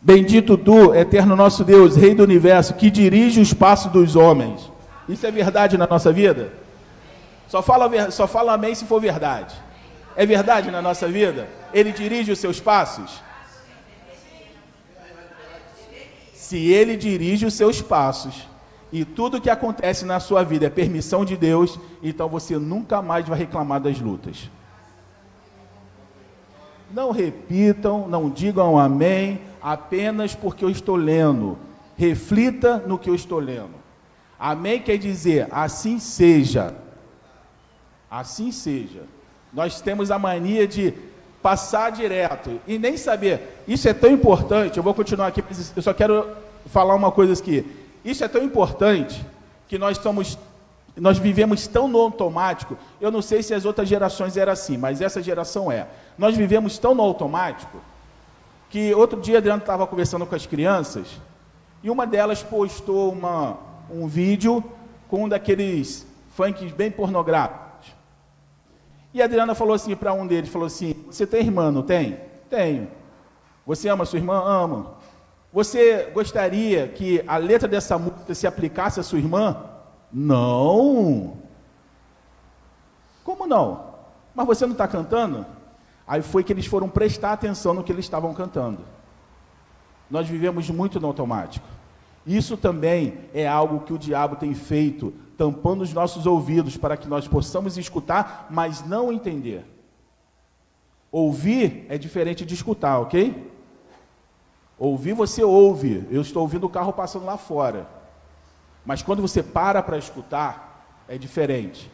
Bendito tu, eterno nosso Deus, Rei do universo, que dirige os passos dos homens. Isso é verdade na nossa vida? Só fala, só fala amém se for verdade. É verdade na nossa vida? Ele dirige os seus passos? Se ele dirige os seus passos e tudo que acontece na sua vida é permissão de Deus, então você nunca mais vai reclamar das lutas. Não repitam, não digam amém, apenas porque eu estou lendo. Reflita no que eu estou lendo. Amém quer dizer assim seja. Assim seja. Nós temos a mania de passar direto e nem saber. Isso é tão importante. Eu vou continuar aqui, eu só quero falar uma coisa aqui. Isso é tão importante que nós estamos nós vivemos tão no automático. Eu não sei se as outras gerações eram assim, mas essa geração é. Nós vivemos tão no automático que outro dia Adriano estava conversando com as crianças e uma delas postou uma, um vídeo com um daqueles funks bem pornográficos. E a Adriana falou assim para um deles, falou assim: "Você tem irmã, não tem?" "Tenho." "Você ama sua irmã?" "Amo." "Você gostaria que a letra dessa música se aplicasse à sua irmã?" Não. Como não? Mas você não está cantando? Aí foi que eles foram prestar atenção no que eles estavam cantando. Nós vivemos muito no automático. Isso também é algo que o diabo tem feito, tampando os nossos ouvidos para que nós possamos escutar, mas não entender. Ouvir é diferente de escutar, ok? Ouvir você ouve. Eu estou ouvindo o carro passando lá fora. Mas quando você para para escutar, é diferente.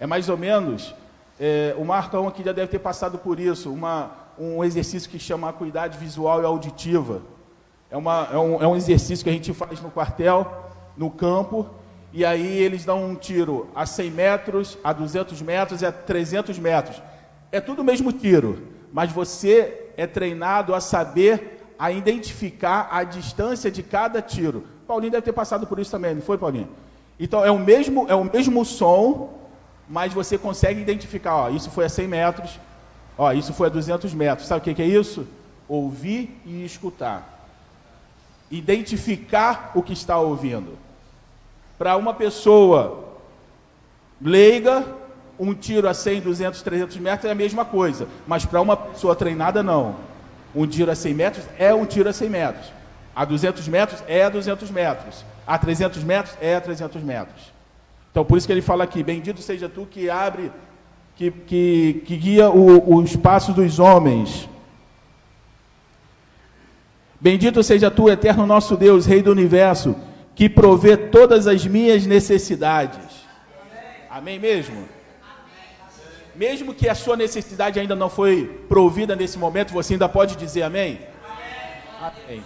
É mais ou menos, é, o Marcão aqui já deve ter passado por isso, uma, um exercício que chama acuidade visual e auditiva. É, uma, é, um, é um exercício que a gente faz no quartel, no campo, e aí eles dão um tiro a 100 metros, a 200 metros e a 300 metros. É tudo o mesmo tiro, mas você é treinado a saber, a identificar a distância de cada tiro. Paulinho deve ter passado por isso também, não foi, Paulinho? Então é o mesmo, é o mesmo som, mas você consegue identificar, ó, isso foi a 100 metros, ó, isso foi a 200 metros. Sabe o que, é isso? Ouvir e escutar. Identificar o que está ouvindo. Para uma pessoa leiga, um tiro a 100, 200, 300 metros é a mesma coisa, mas para uma pessoa treinada, não. Um tiro a 100 metros é um tiro a 100 metros. A 200 metros é a 200 metros. A 300 metros é a 300 metros. Então, por isso que ele fala aqui: Bendito seja tu que abre, que, que, que guia o, os passos dos homens. Bendito seja tu, eterno nosso Deus, Rei do universo, que provê todas as minhas necessidades. Amém, Amém mesmo? Mesmo que a sua necessidade ainda não foi provida nesse momento, você ainda pode dizer amém? Amém. amém.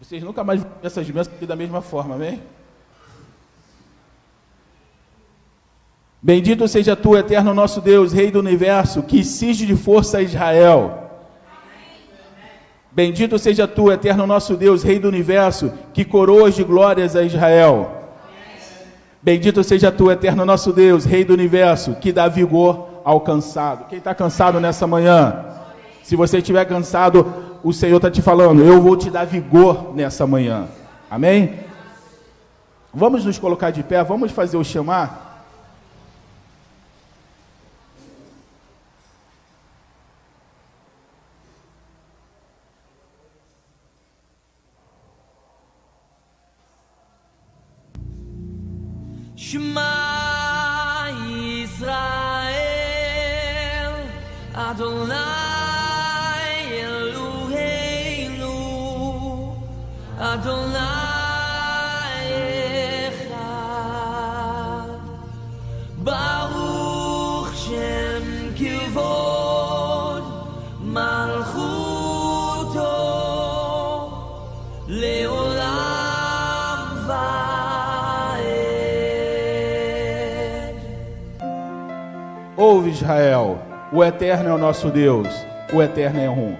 Vocês nunca mais vão essas bênçãos da mesma forma, amém? Bendito seja tu, eterno nosso Deus, Rei do universo, que cinge de força a Israel. Bendito seja tu, eterno nosso Deus, Rei do universo, que coroas de glórias a Israel. Bendito seja tu, eterno nosso Deus, Rei do universo, que dá vigor ao cansado. Quem está cansado nessa manhã? Se você estiver cansado, o Senhor está te falando, eu vou te dar vigor nessa manhã. Amém? Vamos nos colocar de pé, vamos fazer o chamar. Shema Israel Adonai Ouve Israel, o Eterno é o nosso Deus, o Eterno é um.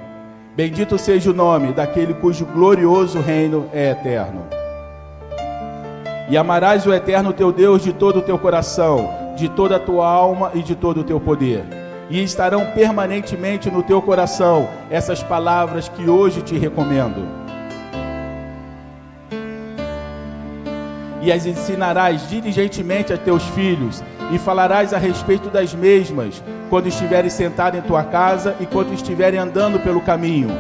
Bendito seja o nome daquele cujo glorioso reino é eterno. E amarás o Eterno teu Deus de todo o teu coração, de toda a tua alma e de todo o teu poder. e estarão permanentemente no teu coração essas palavras que hoje te recomendo. E as ensinarás diligentemente a teus filhos, e falarás a respeito das mesmas, quando estiveres sentado em tua casa e quando estiverem andando pelo caminho,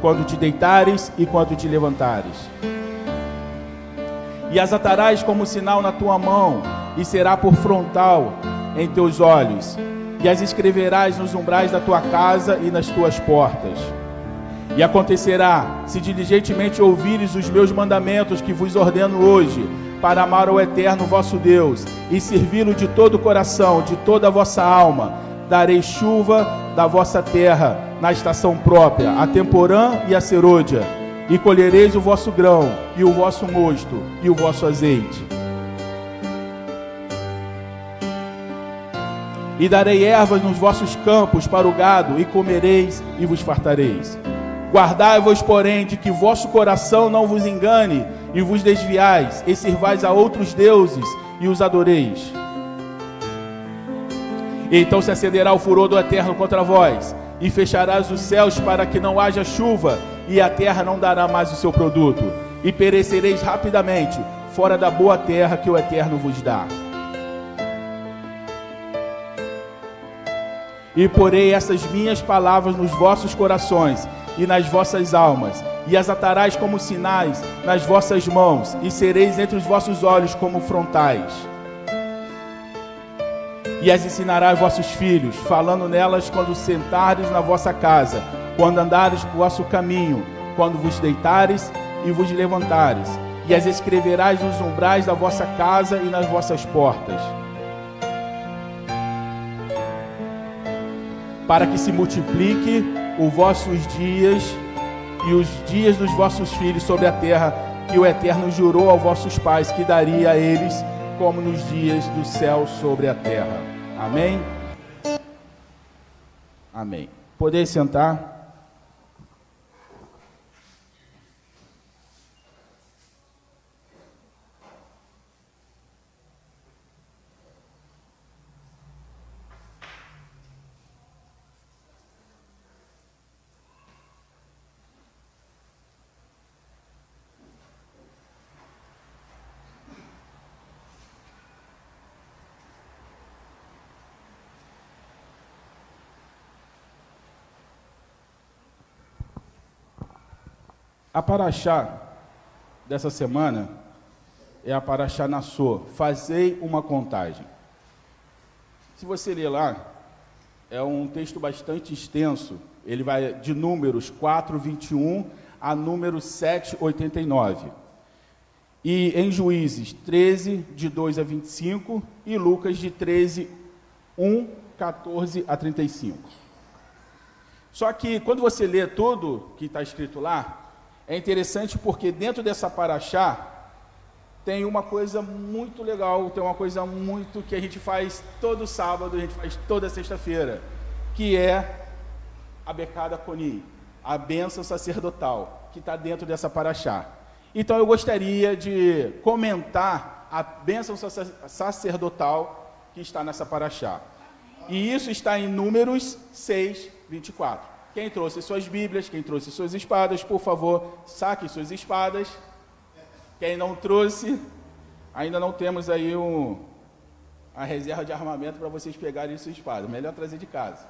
quando te deitares e quando te levantares. E as atarás como sinal na tua mão, e será por frontal em teus olhos e as escreverás nos umbrais da tua casa e nas tuas portas. E acontecerá, se diligentemente ouvires os meus mandamentos que vos ordeno hoje, para amar o eterno vosso Deus e servi-lo de todo o coração, de toda a vossa alma, darei chuva da vossa terra na estação própria, a temporã e a serôdia, e colhereis o vosso grão, e o vosso mosto, e o vosso azeite E darei ervas nos vossos campos para o gado, e comereis e vos fartareis. Guardai-vos, porém, de que vosso coração não vos engane, e vos desviais, e servais a outros deuses, e os adoreis. Então se acenderá o furor do eterno contra vós, e fecharás os céus para que não haja chuva, e a terra não dará mais o seu produto, e perecereis rapidamente, fora da boa terra que o eterno vos dá. E porei essas minhas palavras nos vossos corações e nas vossas almas, e as atarás como sinais nas vossas mãos, e sereis entre os vossos olhos como frontais. E as ensinarás vossos filhos, falando nelas quando sentares na vossa casa, quando andares por vosso caminho, quando vos deitares e vos levantares, e as escreverás nos umbrais da vossa casa e nas vossas portas para que se multiplique os vossos dias e os dias dos vossos filhos sobre a terra, que o Eterno jurou aos vossos pais que daria a eles, como nos dias do céu sobre a terra. Amém? Amém. Poder sentar. A paraxá dessa semana é a paraxá Nassô. Fazei uma contagem. Se você ler lá, é um texto bastante extenso. Ele vai de números 4, 21 a número 7, 89. E em Juízes 13, de 2 a 25, e Lucas de 13, 1, 14 a 35. Só que quando você lê tudo que está escrito lá, é interessante porque dentro dessa paraxá tem uma coisa muito legal, tem uma coisa muito que a gente faz todo sábado, a gente faz toda sexta-feira, que é a becada coni, a bênção sacerdotal, que está dentro dessa paraxá. Então eu gostaria de comentar a bênção sacerdotal que está nessa paraxá. E isso está em Números 6, 24. Quem trouxe suas Bíblias, quem trouxe suas espadas, por favor, saque suas espadas. Quem não trouxe, ainda não temos aí um, a reserva de armamento para vocês pegarem sua espada. Melhor trazer de casa.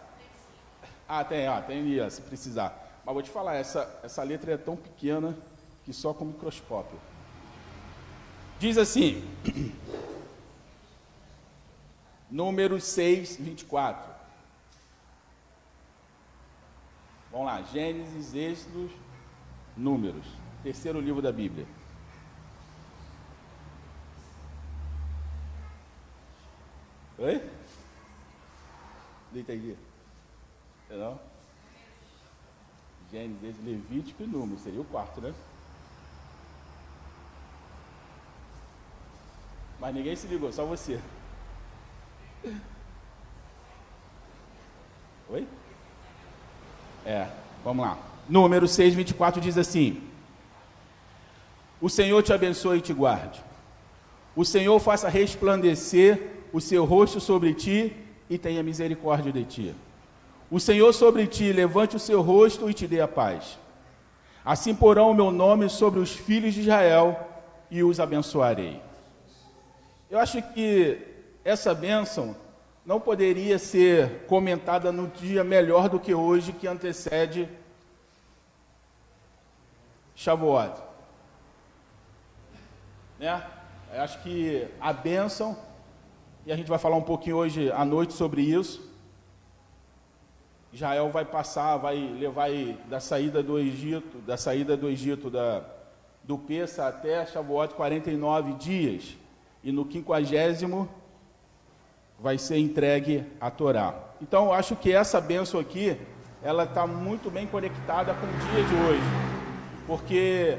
Ah, tem, ah, tem ali, se precisar. Mas vou te falar, essa, essa letra é tão pequena que só com microscópio. Diz assim, número 6, 24. Vamos lá, Gênesis, Êxodos, Números, terceiro livro da Bíblia. Oi? Não entendi. Não? Gênesis, Levítico e Números, seria o quarto, né? Mas ninguém se ligou, só você. Oi? É, vamos lá. Número 6, 24 diz assim: O Senhor te abençoe e te guarde. O Senhor faça resplandecer o seu rosto sobre ti e tenha misericórdia de ti. O Senhor sobre ti levante o seu rosto e te dê a paz. Assim porão o meu nome sobre os filhos de Israel e os abençoarei. Eu acho que essa bênção não poderia ser comentada no dia melhor do que hoje, que antecede Shavuot. Né? Eu acho que a bênção, e a gente vai falar um pouquinho hoje à noite sobre isso. Israel vai passar, vai levar da saída do Egito, da saída do Egito, da, do Peça até Shavuot 49 dias. E no quinquagésimo vai ser entregue a Torá. Então, eu acho que essa bênção aqui, ela está muito bem conectada com o dia de hoje. Porque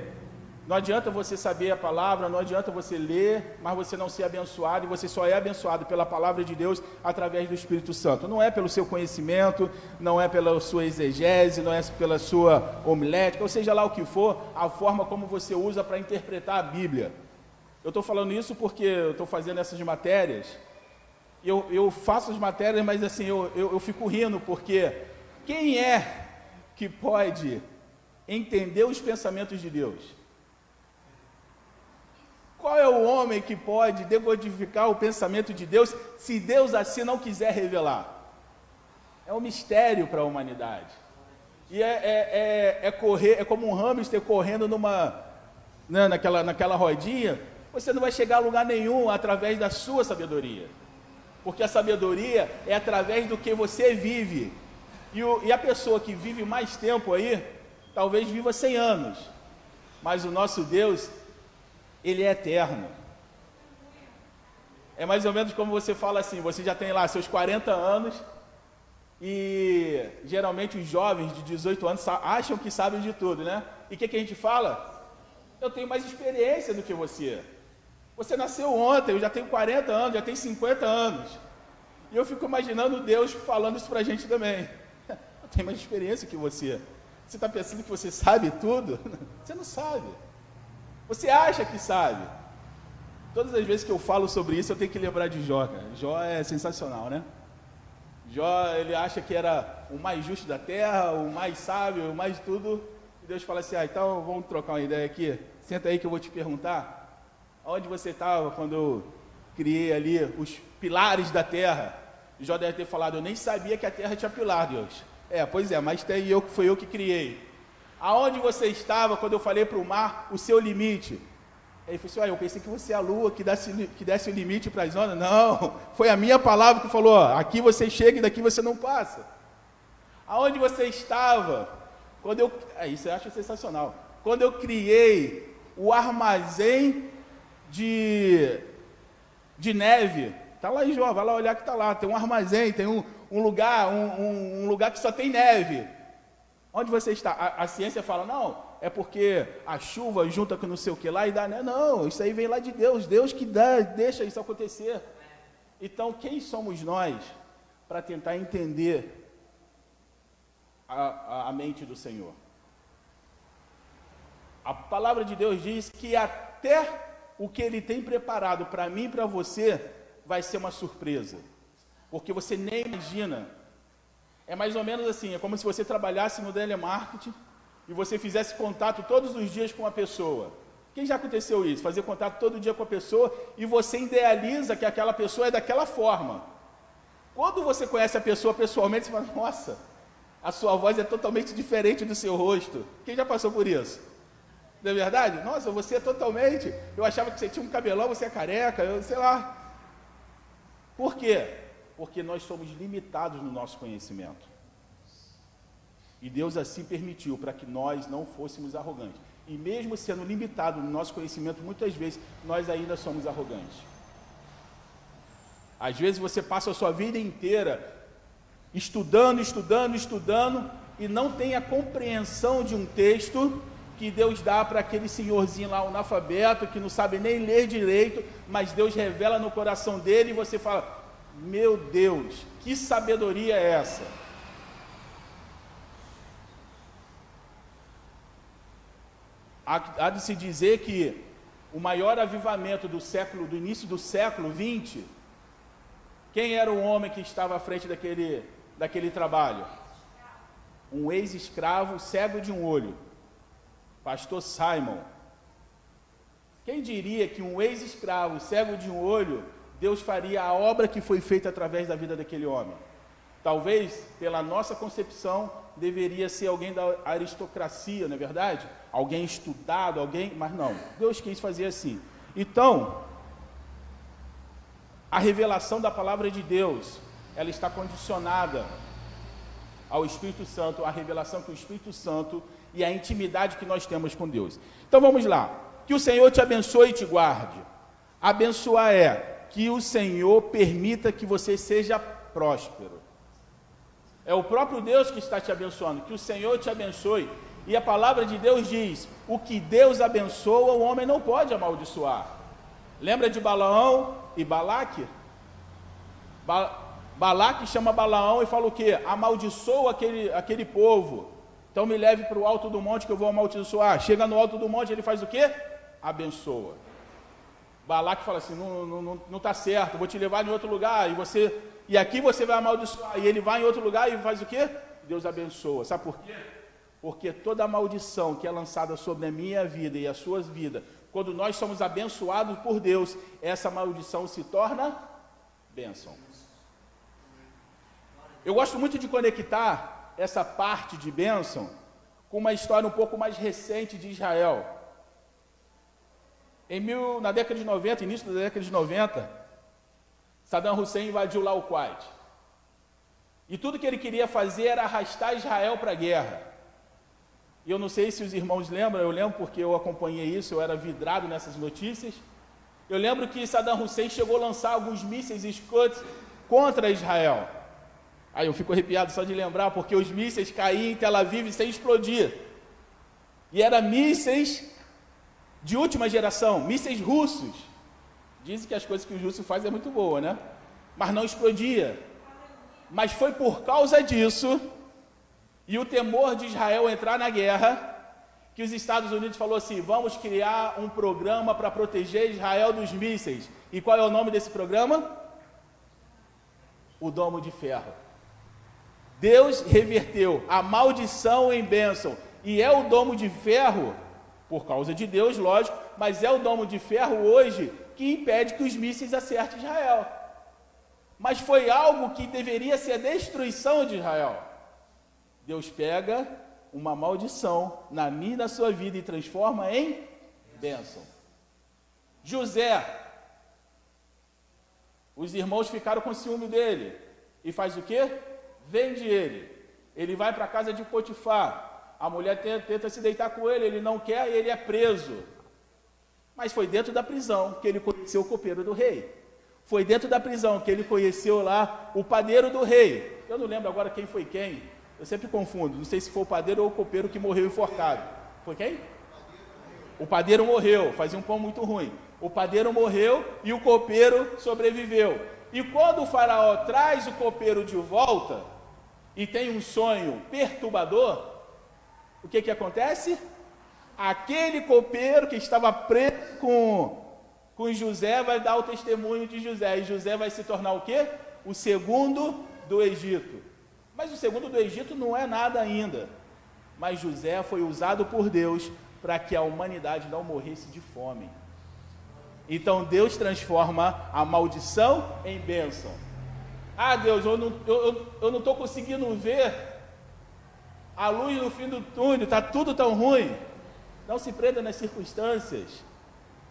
não adianta você saber a palavra, não adianta você ler, mas você não ser abençoado, e você só é abençoado pela palavra de Deus através do Espírito Santo. Não é pelo seu conhecimento, não é pela sua exegese, não é pela sua homilética, ou seja lá o que for, a forma como você usa para interpretar a Bíblia. Eu estou falando isso porque eu estou fazendo essas matérias, eu, eu faço as matérias, mas assim, eu, eu, eu fico rindo, porque quem é que pode entender os pensamentos de Deus? Qual é o homem que pode decodificar o pensamento de Deus se Deus assim não quiser revelar? É um mistério para a humanidade. E é, é, é, é, correr, é como um hamster correndo numa, né, naquela, naquela rodinha. Você não vai chegar a lugar nenhum através da sua sabedoria. Porque a sabedoria é através do que você vive. E, o, e a pessoa que vive mais tempo aí, talvez viva 100 anos. Mas o nosso Deus, ele é eterno. É mais ou menos como você fala assim: você já tem lá seus 40 anos e geralmente os jovens de 18 anos acham que sabem de tudo, né? E o que, que a gente fala? Eu tenho mais experiência do que você. Você nasceu ontem, eu já tenho 40 anos, já tenho 50 anos. E eu fico imaginando Deus falando isso para a gente também. Eu tenho mais experiência que você. Você está pensando que você sabe tudo? Você não sabe. Você acha que sabe? Todas as vezes que eu falo sobre isso, eu tenho que lembrar de Jó, cara. Jó é sensacional, né? Jó, ele acha que era o mais justo da terra, o mais sábio, o mais tudo. E Deus fala assim: ah, então vamos trocar uma ideia aqui. Senta aí que eu vou te perguntar. Onde você estava quando eu criei ali os pilares da terra? Jó deve ter falado: eu nem sabia que a terra tinha pilar, Deus. É, pois é, mas tem eu que foi eu que criei. Aonde você estava quando eu falei para o mar o seu limite? Ele falou assim: eu pensei que você é a lua que desse, que desse o limite para as ondas. Não, foi a minha palavra que falou: ó, aqui você chega e daqui você não passa. Aonde você estava quando eu. É, isso eu acho sensacional. Quando eu criei o armazém de, de neve. Está lá em Jó, vai lá olhar que está lá. Tem um armazém, tem um, um lugar, um, um, um lugar que só tem neve. Onde você está? A, a, ciência fala, não, é porque a chuva junta com não sei o que lá e dá. Né? Não, isso aí vem lá de Deus. Deus que dá, deixa isso acontecer. Então, quem somos nós para tentar entender a, a, a mente do Senhor? A palavra de Deus diz que até o que Ele tem preparado para mim e para você vai ser uma surpresa. Porque você nem imagina é mais ou menos assim, é como se você trabalhasse no telemarketing e você fizesse contato todos os dias com uma pessoa. Quem já aconteceu isso? Fazer contato todo dia com a pessoa e você idealiza que aquela pessoa é daquela forma. Quando você conhece a pessoa pessoalmente, você fala, nossa, a sua voz é totalmente diferente do seu rosto. Quem já passou por isso? Não é verdade? Nossa, você é totalmente. Eu achava que você tinha um cabelão, você é careca, eu sei lá. Por quê? porque nós somos limitados no nosso conhecimento. E Deus assim permitiu para que nós não fôssemos arrogantes. E mesmo sendo limitado no nosso conhecimento, muitas vezes nós ainda somos arrogantes. Às vezes você passa a sua vida inteira estudando, estudando, estudando e não tem a compreensão de um texto que Deus dá para aquele senhorzinho lá, analfabeto, que não sabe nem ler direito, mas Deus revela no coração dele e você fala: meu Deus, que sabedoria é essa? Há, há de se dizer que o maior avivamento do século, do início do século 20, quem era o homem que estava à frente daquele, daquele trabalho? um ex-escravo cego de um olho, pastor Simon. Quem diria que um ex-escravo cego de um olho, Deus faria a obra que foi feita através da vida daquele homem? Talvez, pela nossa concepção, deveria ser alguém da aristocracia, não é verdade? Alguém estudado, alguém. Mas não, Deus quis fazer assim. Então, a revelação da palavra de Deus, ela está condicionada ao Espírito Santo, a revelação que o Espírito Santo e a intimidade que nós temos com Deus. Então vamos lá. Que o Senhor te abençoe e te guarde. Abençoar é que o Senhor permita que você seja próspero. É o próprio Deus que está te abençoando. Que o Senhor te abençoe. E a palavra de Deus diz: o que Deus abençoa, o homem não pode amaldiçoar. Lembra de Balaão e Balaque? Ba Balaque chama Balaão e fala o quê? Amaldiçoa aquele, aquele povo. Então me leve para o alto do monte que eu vou amaldiçoar. Chega no alto do monte, ele faz o quê? Abençoa. Balaque fala assim: não está não, não tá certo, vou te levar em outro lugar. E você e aqui você vai amaldiçoar. E ele vai em outro lugar e faz o quê? Deus abençoa. Sabe por quê? Porque toda maldição que é lançada sobre a minha vida e a sua vida, quando nós somos abençoados por Deus, essa maldição se torna bênção. Eu gosto muito de conectar essa parte de bênção com uma história um pouco mais recente de Israel. Em mil, na década de 90, início da década de 90, Saddam Hussein invadiu lá o Kuwait. E tudo que ele queria fazer era arrastar Israel para a guerra. E eu não sei se os irmãos lembram, eu lembro porque eu acompanhei isso, eu era vidrado nessas notícias. Eu lembro que Saddam Hussein chegou a lançar alguns mísseis Scud contra Israel. Aí eu fico arrepiado só de lembrar, porque os mísseis caíam em Tel Aviv sem explodir. E eram mísseis de última geração, mísseis russos. Dizem que as coisas que o Justo faz é muito boa, né? Mas não explodia. Mas foi por causa disso e o temor de Israel entrar na guerra que os Estados Unidos falou assim: vamos criar um programa para proteger Israel dos mísseis. E qual é o nome desse programa? O Domo de Ferro. Deus reverteu a maldição em bênção. E é o domo de ferro, por causa de Deus, lógico, mas é o domo de ferro hoje que impede que os mísseis acertem Israel. Mas foi algo que deveria ser a destruição de Israel. Deus pega uma maldição na minha e na sua vida e transforma em bênção. José, os irmãos ficaram com ciúme dele e faz o quê? Vende ele. Ele vai para a casa de Potifar. A mulher tenta, tenta se deitar com ele, ele não quer ele é preso. Mas foi dentro da prisão que ele conheceu o copeiro do rei. Foi dentro da prisão que ele conheceu lá o padeiro do rei. Eu não lembro agora quem foi quem. Eu sempre confundo. Não sei se foi o padeiro ou o copeiro que morreu enforcado. Foi quem? O padeiro morreu, fazia um pão muito ruim. O padeiro morreu e o copeiro sobreviveu. E quando o faraó traz o copeiro de volta e tem um sonho perturbador, o que que acontece? aquele copeiro que estava preso com, com José vai dar o testemunho de José. E José vai se tornar o quê? O segundo do Egito. Mas o segundo do Egito não é nada ainda. Mas José foi usado por Deus para que a humanidade não morresse de fome. Então Deus transforma a maldição em bênção. Ah, Deus, eu não estou eu, eu não conseguindo ver a luz no fim do túnel, está tudo tão ruim. Não se prenda nas circunstâncias.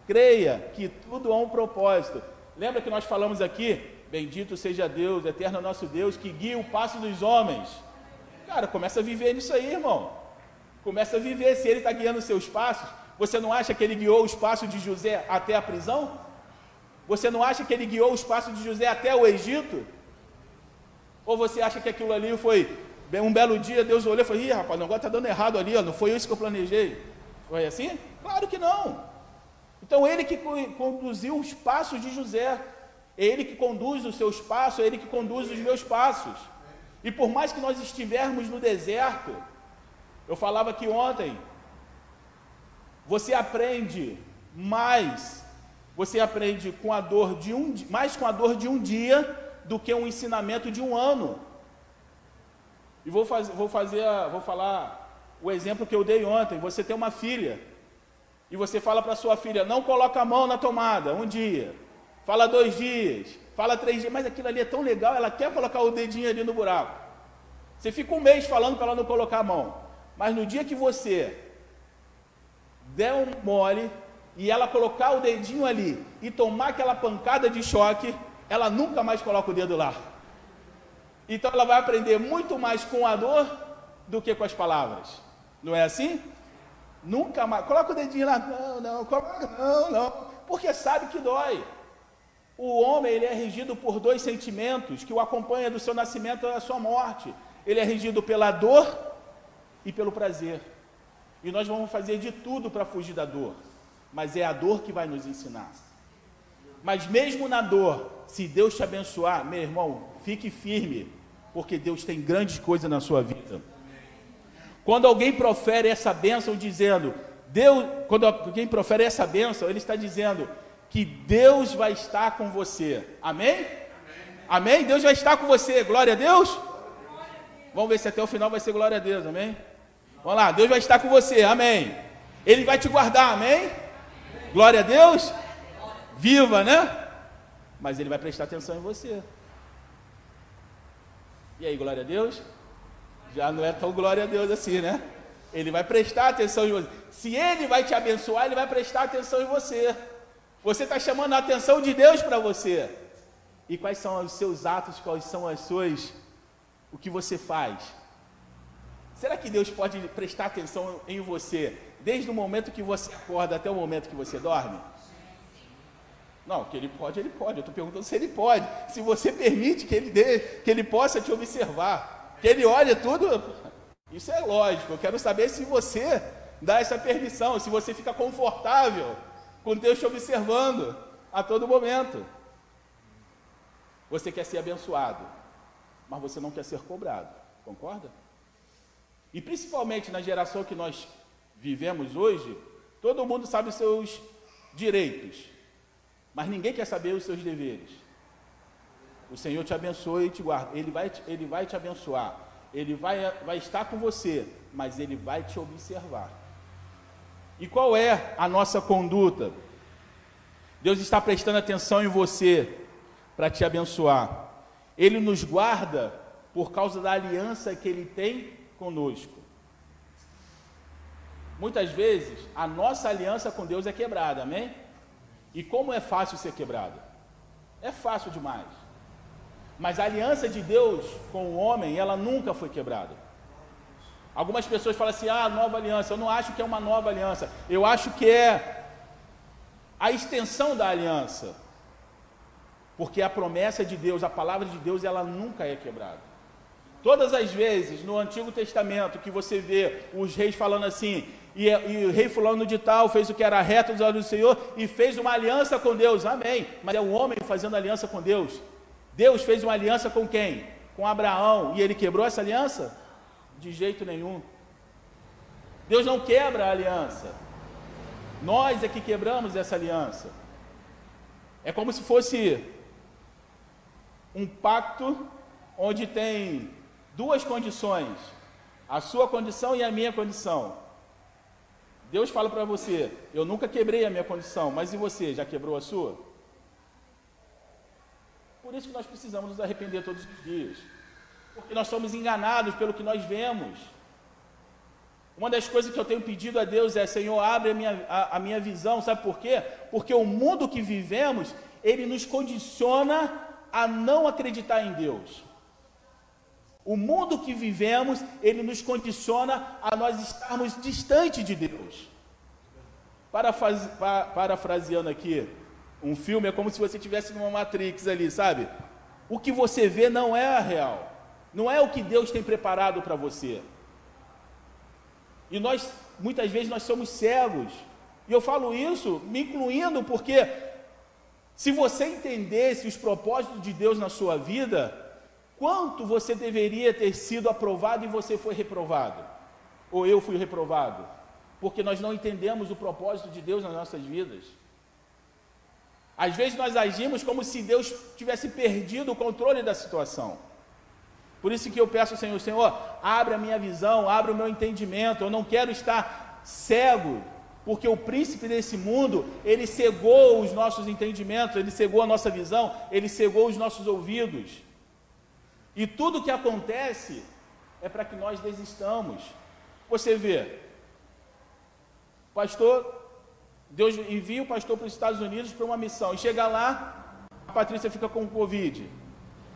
Creia que tudo há um propósito. Lembra que nós falamos aqui? Bendito seja Deus, eterno nosso Deus, que guia o passo dos homens. Cara, começa a viver nisso aí, irmão. Começa a viver. Se ele está guiando os seus passos, você não acha que ele guiou os passos de José até a prisão? Você não acha que ele guiou os passos de José até o Egito? Ou você acha que aquilo ali foi um belo dia, Deus olhou e falou: Ih, rapaz, o negócio está dando errado ali, ó, não foi isso que eu planejei. Foi assim? Claro que não. Então ele que conduziu os passos de José, é ele que conduz os seus passos, é ele que conduz os meus passos. E por mais que nós estivermos no deserto, eu falava aqui ontem, você aprende mais, você aprende com a dor de um, mais com a dor de um dia do que um ensinamento de um ano. E vou vou fazer, vou falar o exemplo que eu dei ontem. Você tem uma filha e você fala para sua filha: não coloca a mão na tomada um dia, fala dois dias, fala três dias, mas aquilo ali é tão legal, ela quer colocar o dedinho ali no buraco. Você fica um mês falando para ela não colocar a mão, mas no dia que você der um mole e ela colocar o dedinho ali e tomar aquela pancada de choque, ela nunca mais coloca o dedo lá. Então ela vai aprender muito mais com a dor do que com as palavras. Não é assim? Nunca mais. Coloca o dedinho lá. Não, não, coloca, não, não. Porque sabe que dói. O homem ele é regido por dois sentimentos que o acompanham do seu nascimento à sua morte. Ele é regido pela dor e pelo prazer. E nós vamos fazer de tudo para fugir da dor. Mas é a dor que vai nos ensinar. Mas mesmo na dor, se Deus te abençoar, meu irmão, fique firme porque Deus tem grandes coisas na sua vida. Quando alguém profere essa bênção dizendo, Deus, quando alguém profere essa bênção, ele está dizendo que Deus vai estar com você. Amém? Amém? amém? Deus vai estar com você. Glória a Deus? Vamos ver se até o final vai ser glória a Deus. Amém? Vamos lá, Deus vai estar com você. Amém. Ele vai te guardar. Amém? Glória a Deus. Viva, né? Mas ele vai prestar atenção em você. E aí, glória a Deus? Já não é tão glória a Deus assim, né? Ele vai prestar atenção em você. Se ele vai te abençoar, ele vai prestar atenção em você. Você está chamando a atenção de Deus para você. E quais são os seus atos, quais são as suas. O que você faz? Será que Deus pode prestar atenção em você desde o momento que você acorda até o momento que você dorme? Não, que ele pode, ele pode. Eu estou perguntando se ele pode. Se você permite que ele dê, que ele possa te observar, que ele olhe tudo. Isso é lógico. Eu quero saber se você dá essa permissão, se você fica confortável com Deus te observando a todo momento. Você quer ser abençoado, mas você não quer ser cobrado. Concorda? E principalmente na geração que nós vivemos hoje, todo mundo sabe os seus direitos. Mas ninguém quer saber os seus deveres. O Senhor te abençoa e te guarda. Ele vai, ele vai te abençoar. Ele vai, vai estar com você, mas ele vai te observar. E qual é a nossa conduta? Deus está prestando atenção em você para te abençoar. Ele nos guarda por causa da aliança que ele tem conosco. Muitas vezes a nossa aliança com Deus é quebrada, amém? E como é fácil ser quebrado? É fácil demais. Mas a aliança de Deus com o homem, ela nunca foi quebrada. Algumas pessoas falam assim: ah, nova aliança. Eu não acho que é uma nova aliança. Eu acho que é a extensão da aliança. Porque a promessa de Deus, a palavra de Deus, ela nunca é quebrada. Todas as vezes no Antigo Testamento que você vê os reis falando assim, e, e, o rei fulano de tal fez o que era reto dos olhos do Senhor e fez uma aliança com Deus, amém. Mas é um homem fazendo aliança com Deus. Deus fez uma aliança com quem? Com Abraão. E ele quebrou essa aliança? De jeito nenhum. Deus não quebra a aliança. Nós é que quebramos essa aliança. É como se fosse um pacto onde tem duas condições: a sua condição e a minha condição. Deus fala para você: Eu nunca quebrei a minha condição, mas e você? Já quebrou a sua? Por isso que nós precisamos nos arrepender todos os dias, porque nós somos enganados pelo que nós vemos. Uma das coisas que eu tenho pedido a Deus é: Senhor, abre a minha, a, a minha visão, sabe por quê? Porque o mundo que vivemos, ele nos condiciona a não acreditar em Deus. O mundo que vivemos, ele nos condiciona a nós estarmos distante de Deus. Parafase, parafraseando aqui, um filme é como se você estivesse numa Matrix ali, sabe? O que você vê não é a real, não é o que Deus tem preparado para você. E nós, muitas vezes, nós somos cegos. E eu falo isso me incluindo porque se você entendesse os propósitos de Deus na sua vida, Quanto você deveria ter sido aprovado e você foi reprovado? Ou eu fui reprovado? Porque nós não entendemos o propósito de Deus nas nossas vidas. Às vezes nós agimos como se Deus tivesse perdido o controle da situação. Por isso que eu peço ao Senhor, Senhor, abre a minha visão, abre o meu entendimento. Eu não quero estar cego, porque o príncipe desse mundo, ele cegou os nossos entendimentos, ele cegou a nossa visão, ele cegou os nossos ouvidos. E tudo que acontece é para que nós desistamos. Você vê, pastor, Deus envia o pastor para os Estados Unidos para uma missão, e chega lá, a Patrícia fica com Covid.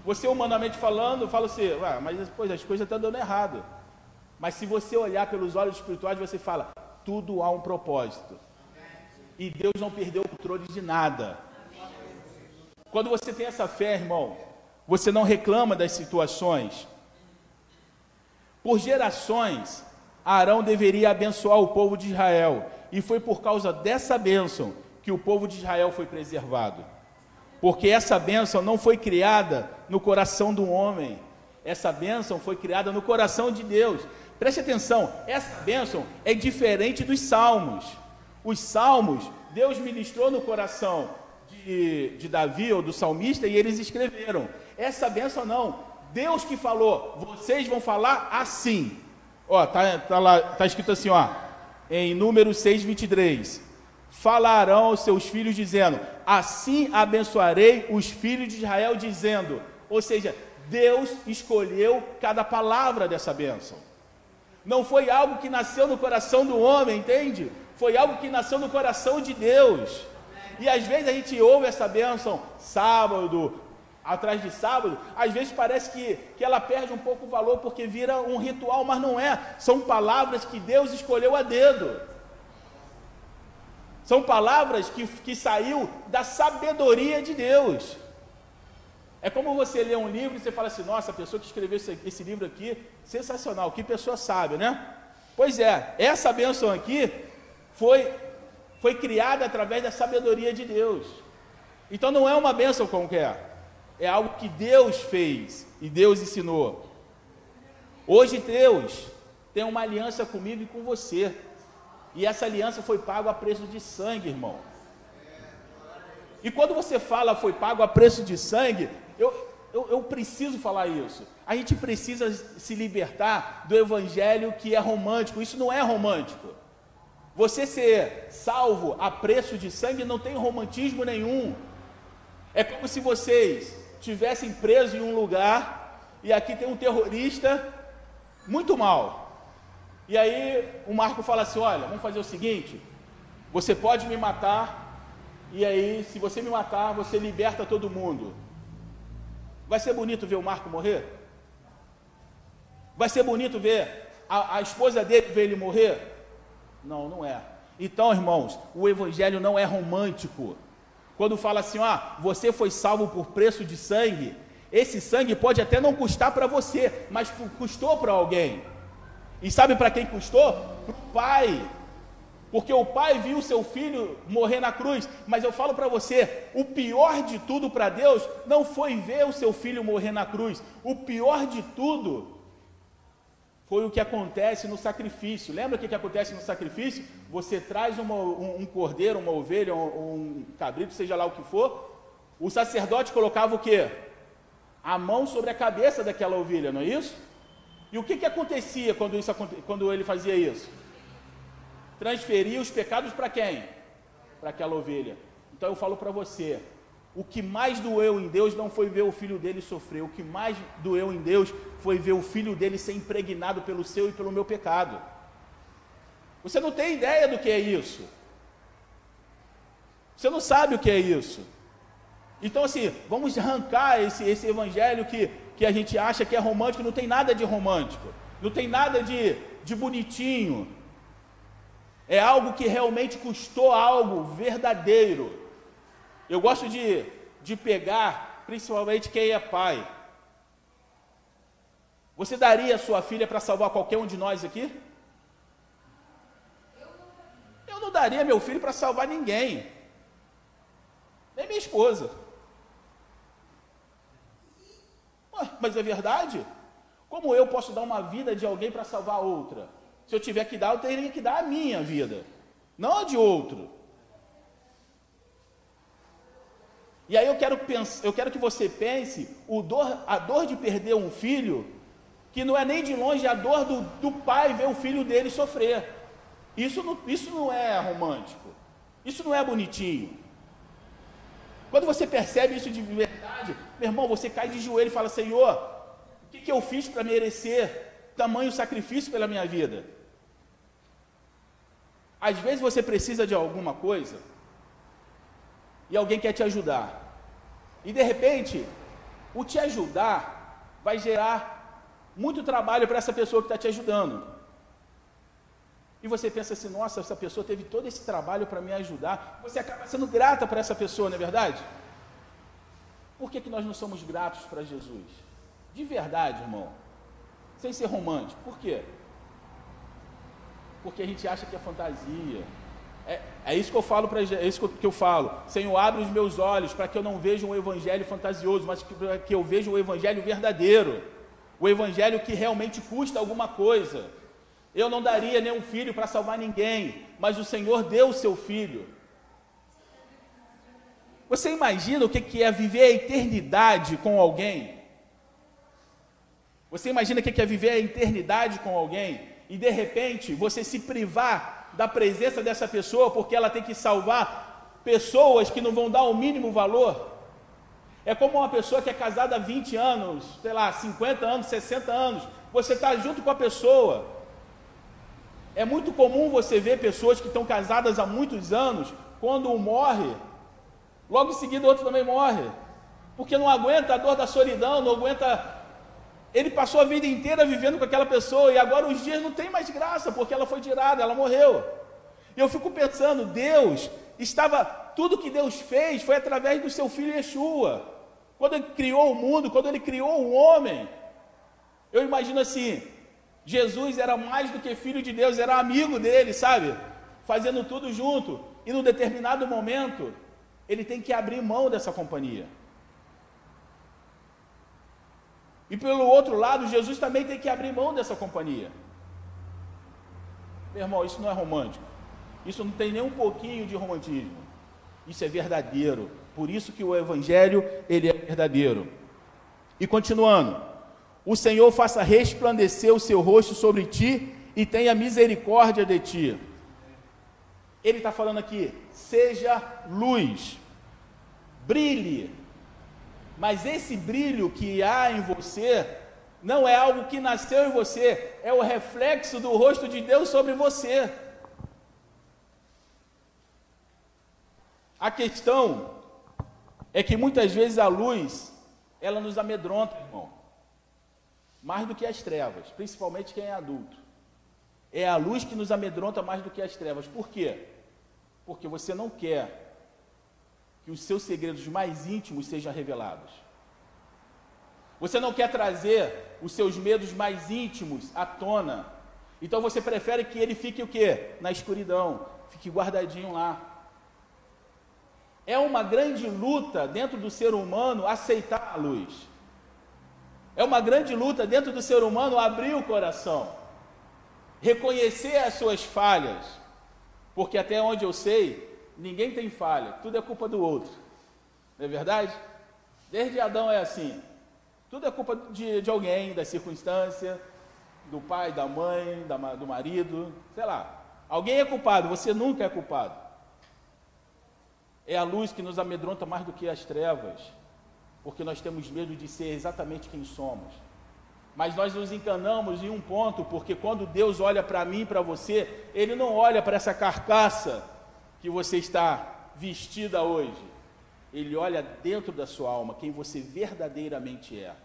Você, humanamente falando, fala assim, ah, mas pois, as coisas estão dando errado. Mas se você olhar pelos olhos espirituais, você fala, tudo há um propósito. E Deus não perdeu o controle de nada. Quando você tem essa fé, irmão, você não reclama das situações. Por gerações, Arão deveria abençoar o povo de Israel, e foi por causa dessa bênção que o povo de Israel foi preservado. Porque essa bênção não foi criada no coração do homem, essa bênção foi criada no coração de Deus. Preste atenção, essa bênção é diferente dos salmos. Os salmos, Deus ministrou no coração de, de Davi ou do salmista e eles escreveram. Essa bênção não, Deus que falou, vocês vão falar assim. Ó, tá, tá lá, tá escrito assim, ó, em número 6, 23 falarão aos seus filhos, dizendo: Assim abençoarei os filhos de Israel, dizendo. Ou seja, Deus escolheu cada palavra dessa bênção. Não foi algo que nasceu no coração do homem, entende? Foi algo que nasceu no coração de Deus. E às vezes a gente ouve essa bênção sábado, atrás de sábado, às vezes parece que, que ela perde um pouco o valor porque vira um ritual, mas não é. São palavras que Deus escolheu a dedo. São palavras que, que saiu da sabedoria de Deus. É como você lê um livro e você fala assim, nossa, a pessoa que escreveu esse, esse livro aqui, sensacional, que pessoa sabe, né? Pois é, essa bênção aqui foi, foi criada através da sabedoria de Deus. Então não é uma bênção qualquer, é algo que Deus fez e Deus ensinou. Hoje Deus tem uma aliança comigo e com você. E essa aliança foi paga a preço de sangue, irmão. E quando você fala foi pago a preço de sangue, eu, eu, eu, preciso falar isso. A gente precisa se libertar do evangelho que é romântico. Isso não é romântico. Você ser salvo a preço de sangue não tem romantismo nenhum. É como se vocês tivessem preso em um lugar e aqui tem um terrorista muito mal. E aí o Marco fala assim: olha, vamos fazer o seguinte: você pode me matar, e aí, se você me matar, você liberta todo mundo. Vai ser bonito ver o Marco morrer? Vai ser bonito ver a, a esposa dele ver ele morrer? Não, não é. Então, irmãos, o evangelho não é romântico. Quando fala assim, ah, você foi salvo por preço de sangue, esse sangue pode até não custar para você, mas custou para alguém. E sabe para quem custou? Para o pai. Porque o pai viu seu filho morrer na cruz. Mas eu falo para você: o pior de tudo para Deus não foi ver o seu filho morrer na cruz. O pior de tudo foi o que acontece no sacrifício. Lembra o que, que acontece no sacrifício? Você traz uma, um, um, cordeiro, uma ovelha, um, um cabrito, seja lá o que for. O sacerdote colocava o que? A mão sobre a cabeça daquela ovelha, não é isso? E o que, que acontecia quando, isso, quando ele fazia isso? Transferia os pecados para quem? Para aquela ovelha. Então eu falo para você: o que mais doeu em Deus não foi ver o filho dele sofrer, o que mais doeu em Deus foi ver o filho dele ser impregnado pelo seu e pelo meu pecado. Você não tem ideia do que é isso. Você não sabe o que é isso. Então, assim, vamos arrancar esse, esse evangelho que que a gente acha que é romântico, não tem nada de romântico, não tem nada de, de bonitinho. É algo que realmente custou algo verdadeiro. Eu gosto de, de pegar, principalmente quem é pai. Você daria a sua filha para salvar qualquer um de nós aqui? Eu não daria meu filho para salvar ninguém, nem minha esposa. mas é verdade? Como eu posso dar uma vida de alguém para salvar outra? Se eu tiver que dar, eu teria que dar a minha vida, não a de outro. E aí eu quero, eu quero que você pense, dor, a dor de perder um filho que não é nem de longe a dor do, do pai ver o filho dele sofrer. Isso não, isso não é romântico. Isso não é bonitinho. Quando você percebe isso de verdade, meu irmão, você cai de joelho e fala: Senhor, o que, que eu fiz para merecer tamanho sacrifício pela minha vida? Às vezes você precisa de alguma coisa e alguém quer te ajudar. E de repente, o te ajudar vai gerar muito trabalho para essa pessoa que está te ajudando. E você pensa assim, nossa, essa pessoa teve todo esse trabalho para me ajudar. Você acaba sendo grata para essa pessoa, não é verdade? Por que, que nós não somos gratos para Jesus? De verdade, irmão. Sem ser romântico. Por quê? Porque a gente acha que é fantasia. É, é isso que eu falo para é isso que eu falo. Senhor, abre os meus olhos para que eu não veja um evangelho fantasioso, mas para que eu veja o evangelho verdadeiro. O evangelho que realmente custa alguma coisa. Eu não daria nenhum filho para salvar ninguém, mas o Senhor deu o seu filho. Você imagina o que é viver a eternidade com alguém? Você imagina o que é viver a eternidade com alguém e de repente você se privar da presença dessa pessoa porque ela tem que salvar pessoas que não vão dar o mínimo valor? É como uma pessoa que é casada há 20 anos, sei lá, 50 anos, 60 anos. Você está junto com a pessoa. É muito comum você ver pessoas que estão casadas há muitos anos, quando um morre, logo em seguida outro também morre. Porque não aguenta a dor da solidão, não aguenta. Ele passou a vida inteira vivendo com aquela pessoa e agora os dias não tem mais graça, porque ela foi tirada, ela morreu. E eu fico pensando, Deus estava. Tudo que Deus fez foi através do seu filho Yeshua. Quando ele criou o mundo, quando ele criou o homem, eu imagino assim: Jesus era mais do que filho de Deus, era amigo dele, sabe? Fazendo tudo junto. E num determinado momento, ele tem que abrir mão dessa companhia. E pelo outro lado, Jesus também tem que abrir mão dessa companhia. Meu irmão, isso não é romântico. Isso não tem nem um pouquinho de romantismo. Isso é verdadeiro. Por isso que o evangelho, ele é verdadeiro. E continuando, o Senhor faça resplandecer o seu rosto sobre ti e tenha misericórdia de ti. Ele está falando aqui, seja luz, brilhe. Mas esse brilho que há em você não é algo que nasceu em você, é o reflexo do rosto de Deus sobre você. A questão é que muitas vezes a luz, ela nos amedronta, irmão. Mais do que as trevas, principalmente quem é adulto. É a luz que nos amedronta mais do que as trevas. Por quê? Porque você não quer que os seus segredos mais íntimos sejam revelados. Você não quer trazer os seus medos mais íntimos à tona. Então você prefere que ele fique o quê? Na escuridão, fique guardadinho lá. É uma grande luta dentro do ser humano aceitar a luz. É uma grande luta dentro do ser humano abrir o coração, reconhecer as suas falhas, porque até onde eu sei, ninguém tem falha, tudo é culpa do outro. Não é verdade? Desde Adão é assim. Tudo é culpa de, de alguém, da circunstância, do pai, da mãe, da, do marido, sei lá. Alguém é culpado, você nunca é culpado. É a luz que nos amedronta mais do que as trevas, porque nós temos medo de ser exatamente quem somos. Mas nós nos encanamos em um ponto, porque quando Deus olha para mim para você, Ele não olha para essa carcaça que você está vestida hoje. Ele olha dentro da sua alma, quem você verdadeiramente é.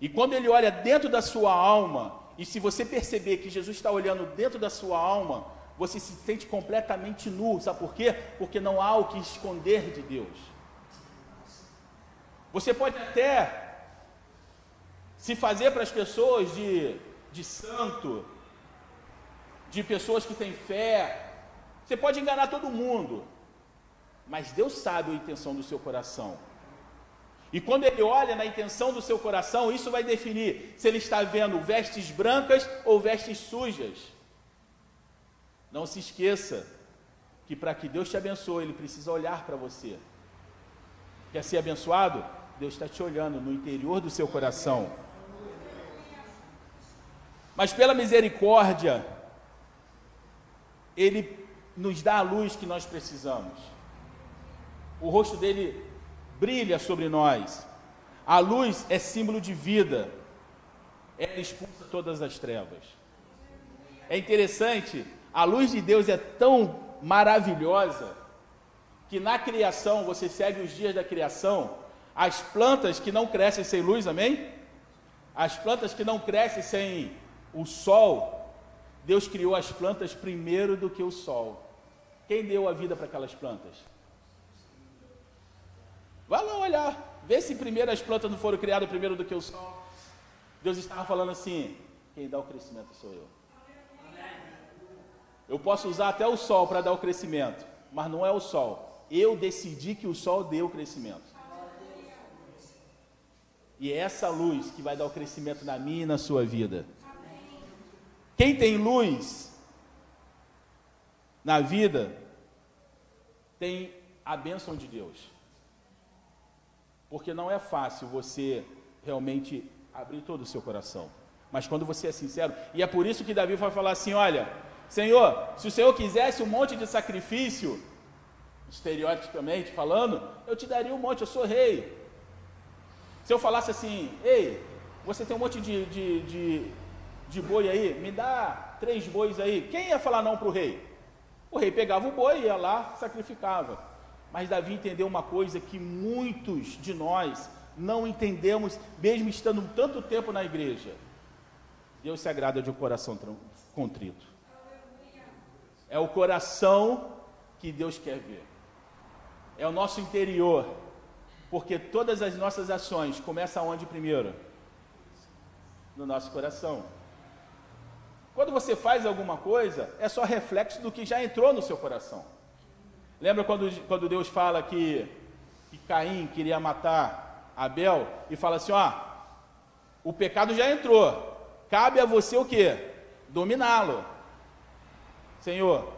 E quando Ele olha dentro da sua alma, e se você perceber que Jesus está olhando dentro da sua alma, você se sente completamente nu. Sabe por quê? Porque não há o que esconder de Deus. Você pode até se fazer para as pessoas de, de santo, de pessoas que têm fé. Você pode enganar todo mundo, mas Deus sabe a intenção do seu coração. E quando ele olha na intenção do seu coração, isso vai definir se ele está vendo vestes brancas ou vestes sujas. Não se esqueça que para que Deus te abençoe, Ele precisa olhar para você. Quer ser abençoado? Deus está te olhando no interior do seu coração. Mas pela misericórdia, Ele nos dá a luz que nós precisamos. O rosto dele brilha sobre nós. A luz é símbolo de vida. Ela expulsa todas as trevas. É interessante, a luz de Deus é tão maravilhosa que na criação, você segue os dias da criação, as plantas que não crescem sem luz, amém? As plantas que não crescem sem o sol, Deus criou as plantas primeiro do que o sol. Quem deu a vida para aquelas plantas? Vai lá olhar, vê se primeiro as plantas não foram criadas primeiro do que o sol. Deus estava falando assim: quem dá o crescimento sou eu. Eu posso usar até o sol para dar o crescimento, mas não é o sol. Eu decidi que o sol dê o crescimento. E é essa luz que vai dar o crescimento na minha e na sua vida. Quem tem luz na vida tem a bênção de Deus. Porque não é fácil você realmente abrir todo o seu coração. Mas quando você é sincero, e é por isso que Davi vai falar assim: olha, Senhor, se o Senhor quisesse um monte de sacrifício, estereotipamente falando, eu te daria um monte, eu sou rei. Se eu falasse assim, ei, você tem um monte de, de, de, de boi aí, me dá três bois aí, quem ia falar não para o rei? O rei pegava o boi, ia lá, sacrificava. Mas Davi entendeu uma coisa que muitos de nós não entendemos, mesmo estando tanto tempo na igreja. Deus se agrada de um coração contrito. É o coração que Deus quer ver. É o nosso interior. Porque todas as nossas ações começam onde primeiro? No nosso coração. Quando você faz alguma coisa, é só reflexo do que já entrou no seu coração. Lembra quando, quando Deus fala que, que Caim queria matar Abel e fala assim: ó, o pecado já entrou, cabe a você o que? Dominá-lo. Senhor,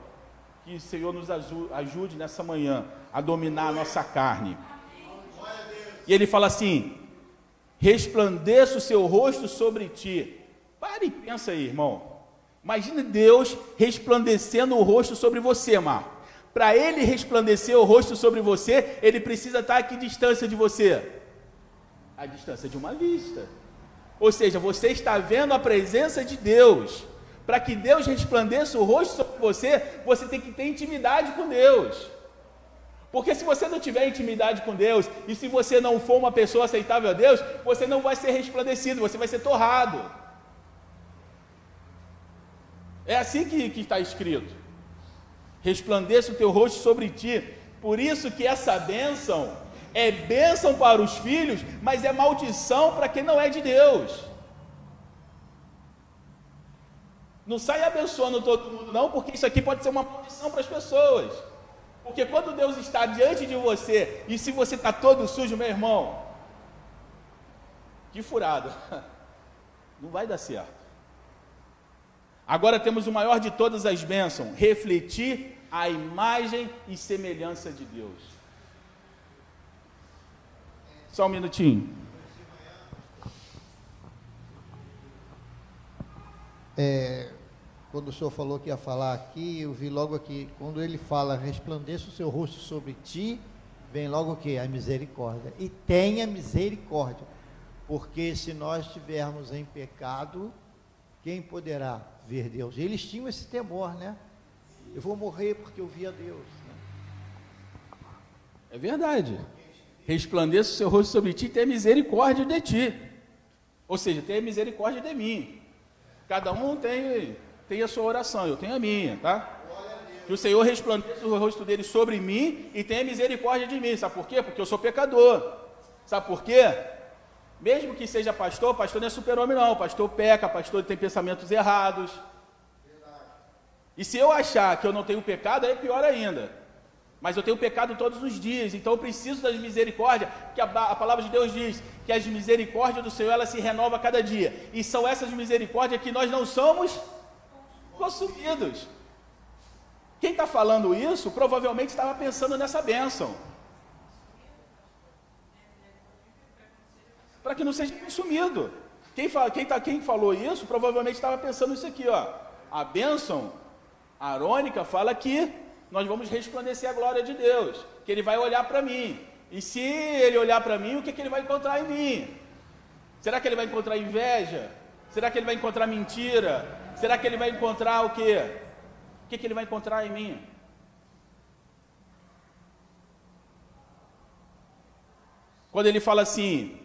que o Senhor nos ajude nessa manhã a dominar a nossa carne. E ele fala assim: resplandeça o seu rosto sobre ti. Pare e pensa aí, irmão. Imagine Deus resplandecendo o rosto sobre você, Marco. Para ele resplandecer o rosto sobre você, ele precisa estar a que distância de você? A distância de uma vista. Ou seja, você está vendo a presença de Deus. Para que Deus resplandeça o rosto sobre você, você tem que ter intimidade com Deus. Porque se você não tiver intimidade com Deus, e se você não for uma pessoa aceitável a Deus, você não vai ser resplandecido, você vai ser torrado. É assim que, que está escrito. Resplandeça o teu rosto sobre ti. Por isso que essa bênção é bênção para os filhos, mas é maldição para quem não é de Deus. Não sai abençoando todo mundo, não, porque isso aqui pode ser uma maldição para as pessoas. Porque quando Deus está diante de você, e se você está todo sujo, meu irmão, que furado, não vai dar certo. Agora temos o maior de todas as bênçãos: refletir a imagem e semelhança de Deus. Só um minutinho. É, quando o senhor falou que ia falar aqui, eu vi logo aqui, quando ele fala, resplandeça o seu rosto sobre ti, vem logo o que? A misericórdia. E tenha misericórdia, porque se nós estivermos em pecado, quem poderá ver Deus? Eles tinham esse temor, né? Eu vou morrer porque eu vi a Deus. Né? É verdade. Resplandeça o seu rosto sobre ti e tenha misericórdia de ti. Ou seja, tenha misericórdia de mim. Cada um tem, tem a sua oração, eu tenho a minha, tá? Que o Senhor resplandeça o rosto dele sobre mim e tenha misericórdia de mim. Sabe por quê? Porque eu sou pecador. Sabe por quê? Mesmo que seja pastor, pastor não é super-homem, não. Pastor peca, pastor tem pensamentos errados. E se eu achar que eu não tenho pecado, aí é pior ainda. Mas eu tenho pecado todos os dias, então eu preciso das misericórdias, que a, a, palavra de Deus diz que as misericórdias do Senhor ela se renova a cada dia. E são essas misericórdias que nós não somos consumidos. Quem está falando isso provavelmente estava pensando nessa bênção. Para que não seja consumido. Quem, fala, quem, tá, quem falou isso provavelmente estava pensando isso aqui, ó. A bênção arônica fala que nós vamos resplandecer a glória de Deus, que Ele vai olhar para mim. E se Ele olhar para mim, o que, que Ele vai encontrar em mim? Será que Ele vai encontrar inveja? Será que Ele vai encontrar mentira? Será que Ele vai encontrar o quê? O que, que Ele vai encontrar em mim? Quando Ele fala assim,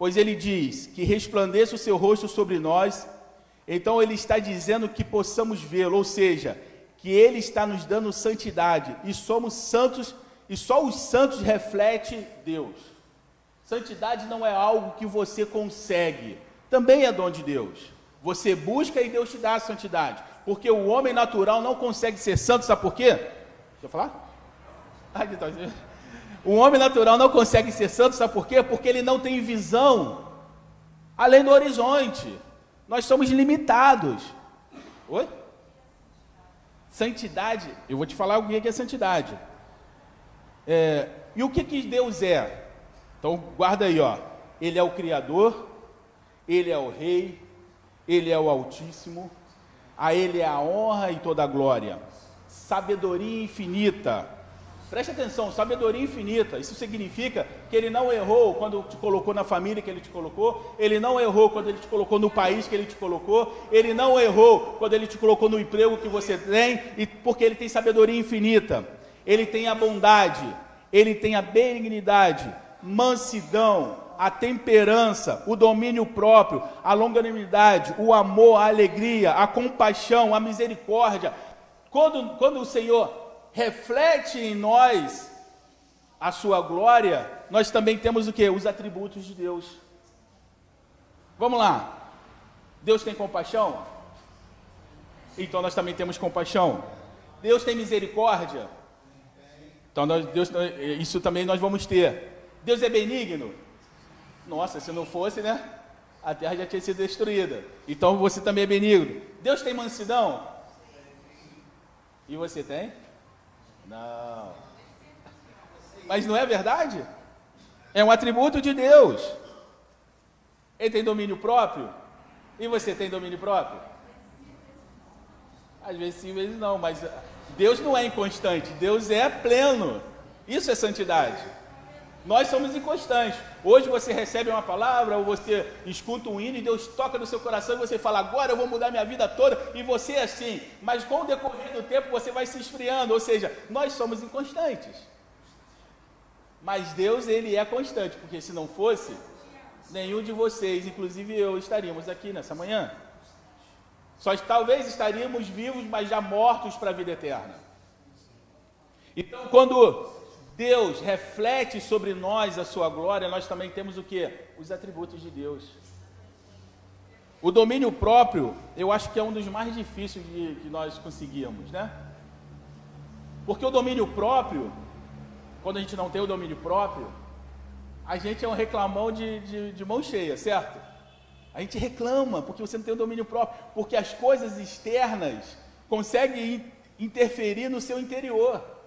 pois Ele diz que resplandeça o seu rosto sobre nós, então Ele está dizendo que possamos vê-lo, ou seja, que Ele está nos dando santidade e somos santos e só os santos reflete Deus. Santidade não é algo que você consegue, também é dom de Deus. Você busca e Deus te dá a santidade, porque o homem natural não consegue ser santo, sabe por quê? Deixa eu falar? Então, o homem natural não consegue ser santo, sabe por quê? Porque ele não tem visão além do horizonte. Nós somos limitados. Oi? Santidade, eu vou te falar o que é santidade. É, e o que, que Deus é? Então guarda aí, ó. Ele é o Criador, Ele é o Rei, Ele é o Altíssimo, a Ele é a honra e toda a glória, sabedoria infinita. Preste atenção, sabedoria infinita. Isso significa que ele não errou quando te colocou na família que ele te colocou, ele não errou quando ele te colocou no país que ele te colocou, ele não errou quando ele te colocou no emprego que você tem, e porque ele tem sabedoria infinita. Ele tem a bondade, ele tem a benignidade, mansidão, a temperança, o domínio próprio, a longanimidade, o amor, a alegria, a compaixão, a misericórdia. Quando, quando o Senhor reflete em nós a sua glória, nós também temos o que? Os atributos de Deus. Vamos lá. Deus tem compaixão? Então nós também temos compaixão. Deus tem misericórdia? Então nós, Deus, isso também nós vamos ter. Deus é benigno? Nossa, se não fosse, né? A terra já tinha sido destruída. Então você também é benigno. Deus tem mansidão? E você tem? Não. Mas não é verdade? É um atributo de Deus. Ele tem domínio próprio? E você tem domínio próprio? Às vezes sim, às vezes não, mas Deus não é inconstante, Deus é pleno. Isso é santidade. Nós somos inconstantes. Hoje você recebe uma palavra, ou você escuta um hino e Deus toca no seu coração e você fala, agora eu vou mudar minha vida toda, e você é assim. Mas com o decorrer do tempo você vai se esfriando, ou seja, nós somos inconstantes. Mas Deus, ele é constante, porque se não fosse, nenhum de vocês, inclusive eu, estaríamos aqui nessa manhã. Só talvez estaríamos vivos, mas já mortos para a vida eterna. Então, quando Deus reflete sobre nós a sua glória, nós também temos o que? Os atributos de Deus. O domínio próprio, eu acho que é um dos mais difíceis de, que nós conseguíamos, né? Porque o domínio próprio, quando a gente não tem o domínio próprio, a gente é um reclamão de, de, de mão cheia, certo? A gente reclama porque você não tem o domínio próprio, porque as coisas externas conseguem interferir no seu interior.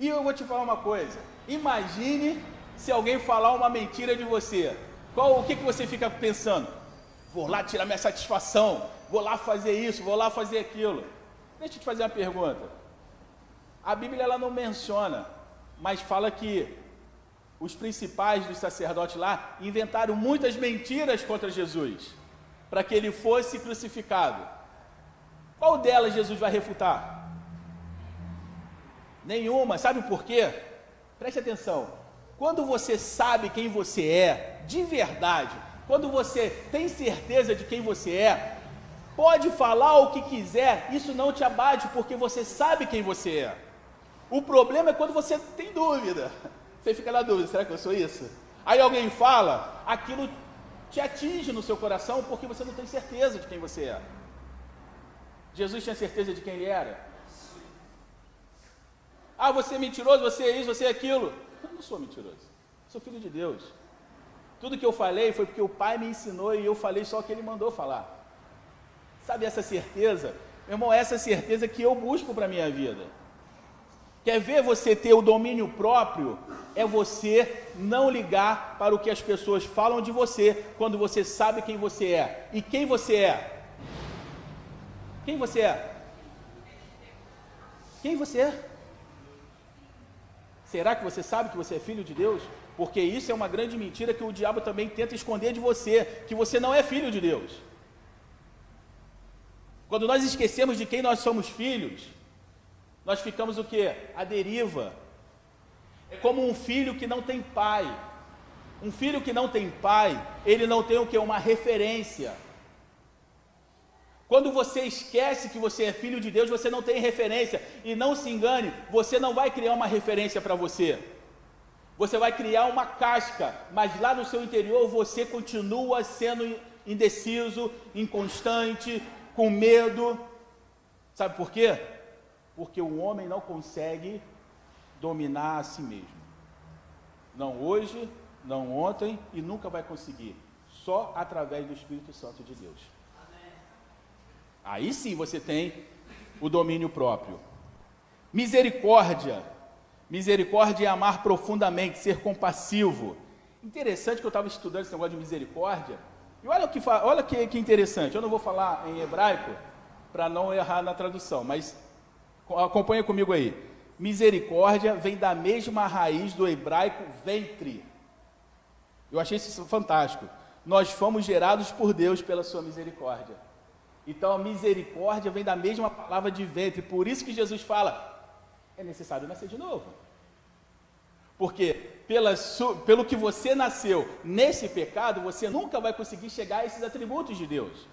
E eu vou te falar uma coisa: imagine se alguém falar uma mentira de você. Qual o que, que você fica pensando? Vou lá tirar minha satisfação, vou lá fazer isso, vou lá fazer aquilo. Deixa eu te fazer uma pergunta. A Bíblia ela não menciona, mas fala que os principais dos sacerdotes lá inventaram muitas mentiras contra Jesus, para que ele fosse crucificado. Qual delas Jesus vai refutar? Nenhuma. Sabe por quê? Preste atenção. Quando você sabe quem você é, de verdade, quando você tem certeza de quem você é, pode falar o que quiser, isso não te abate, porque você sabe quem você é. O problema é quando você tem dúvida. Você fica na dúvida: será que eu sou isso? Aí alguém fala, aquilo te atinge no seu coração porque você não tem certeza de quem você é. Jesus tinha certeza de quem ele era? Ah, você é mentiroso, você é isso, você é aquilo. Eu não sou mentiroso. Sou filho de Deus. Tudo que eu falei foi porque o Pai me ensinou e eu falei só o que Ele mandou falar. Sabe essa certeza? Meu irmão, essa certeza que eu busco para a minha vida. Quer ver você ter o domínio próprio? É você não ligar para o que as pessoas falam de você quando você sabe quem você é. E quem você é? Quem você é? Quem você é? Será que você sabe que você é filho de Deus? Porque isso é uma grande mentira que o diabo também tenta esconder de você, que você não é filho de Deus. Quando nós esquecemos de quem nós somos filhos, nós ficamos o que? A deriva. É como um filho que não tem pai. Um filho que não tem pai, ele não tem o que? Uma referência. Quando você esquece que você é filho de Deus, você não tem referência. E não se engane, você não vai criar uma referência para você. Você vai criar uma casca, mas lá no seu interior você continua sendo indeciso, inconstante, com medo. Sabe por quê? porque o homem não consegue dominar a si mesmo. Não hoje, não ontem e nunca vai conseguir. Só através do Espírito Santo de Deus. Aí sim você tem o domínio próprio. Misericórdia. Misericórdia é amar profundamente, ser compassivo. Interessante que eu estava estudando esse negócio de misericórdia. E olha que, olha que, que interessante. Eu não vou falar em hebraico para não errar na tradução, mas Acompanha comigo aí. Misericórdia vem da mesma raiz do hebraico ventre. Eu achei isso fantástico. Nós fomos gerados por Deus pela sua misericórdia. Então a misericórdia vem da mesma palavra de ventre. Por isso que Jesus fala: é necessário nascer de novo. Porque pela, pelo que você nasceu nesse pecado, você nunca vai conseguir chegar a esses atributos de Deus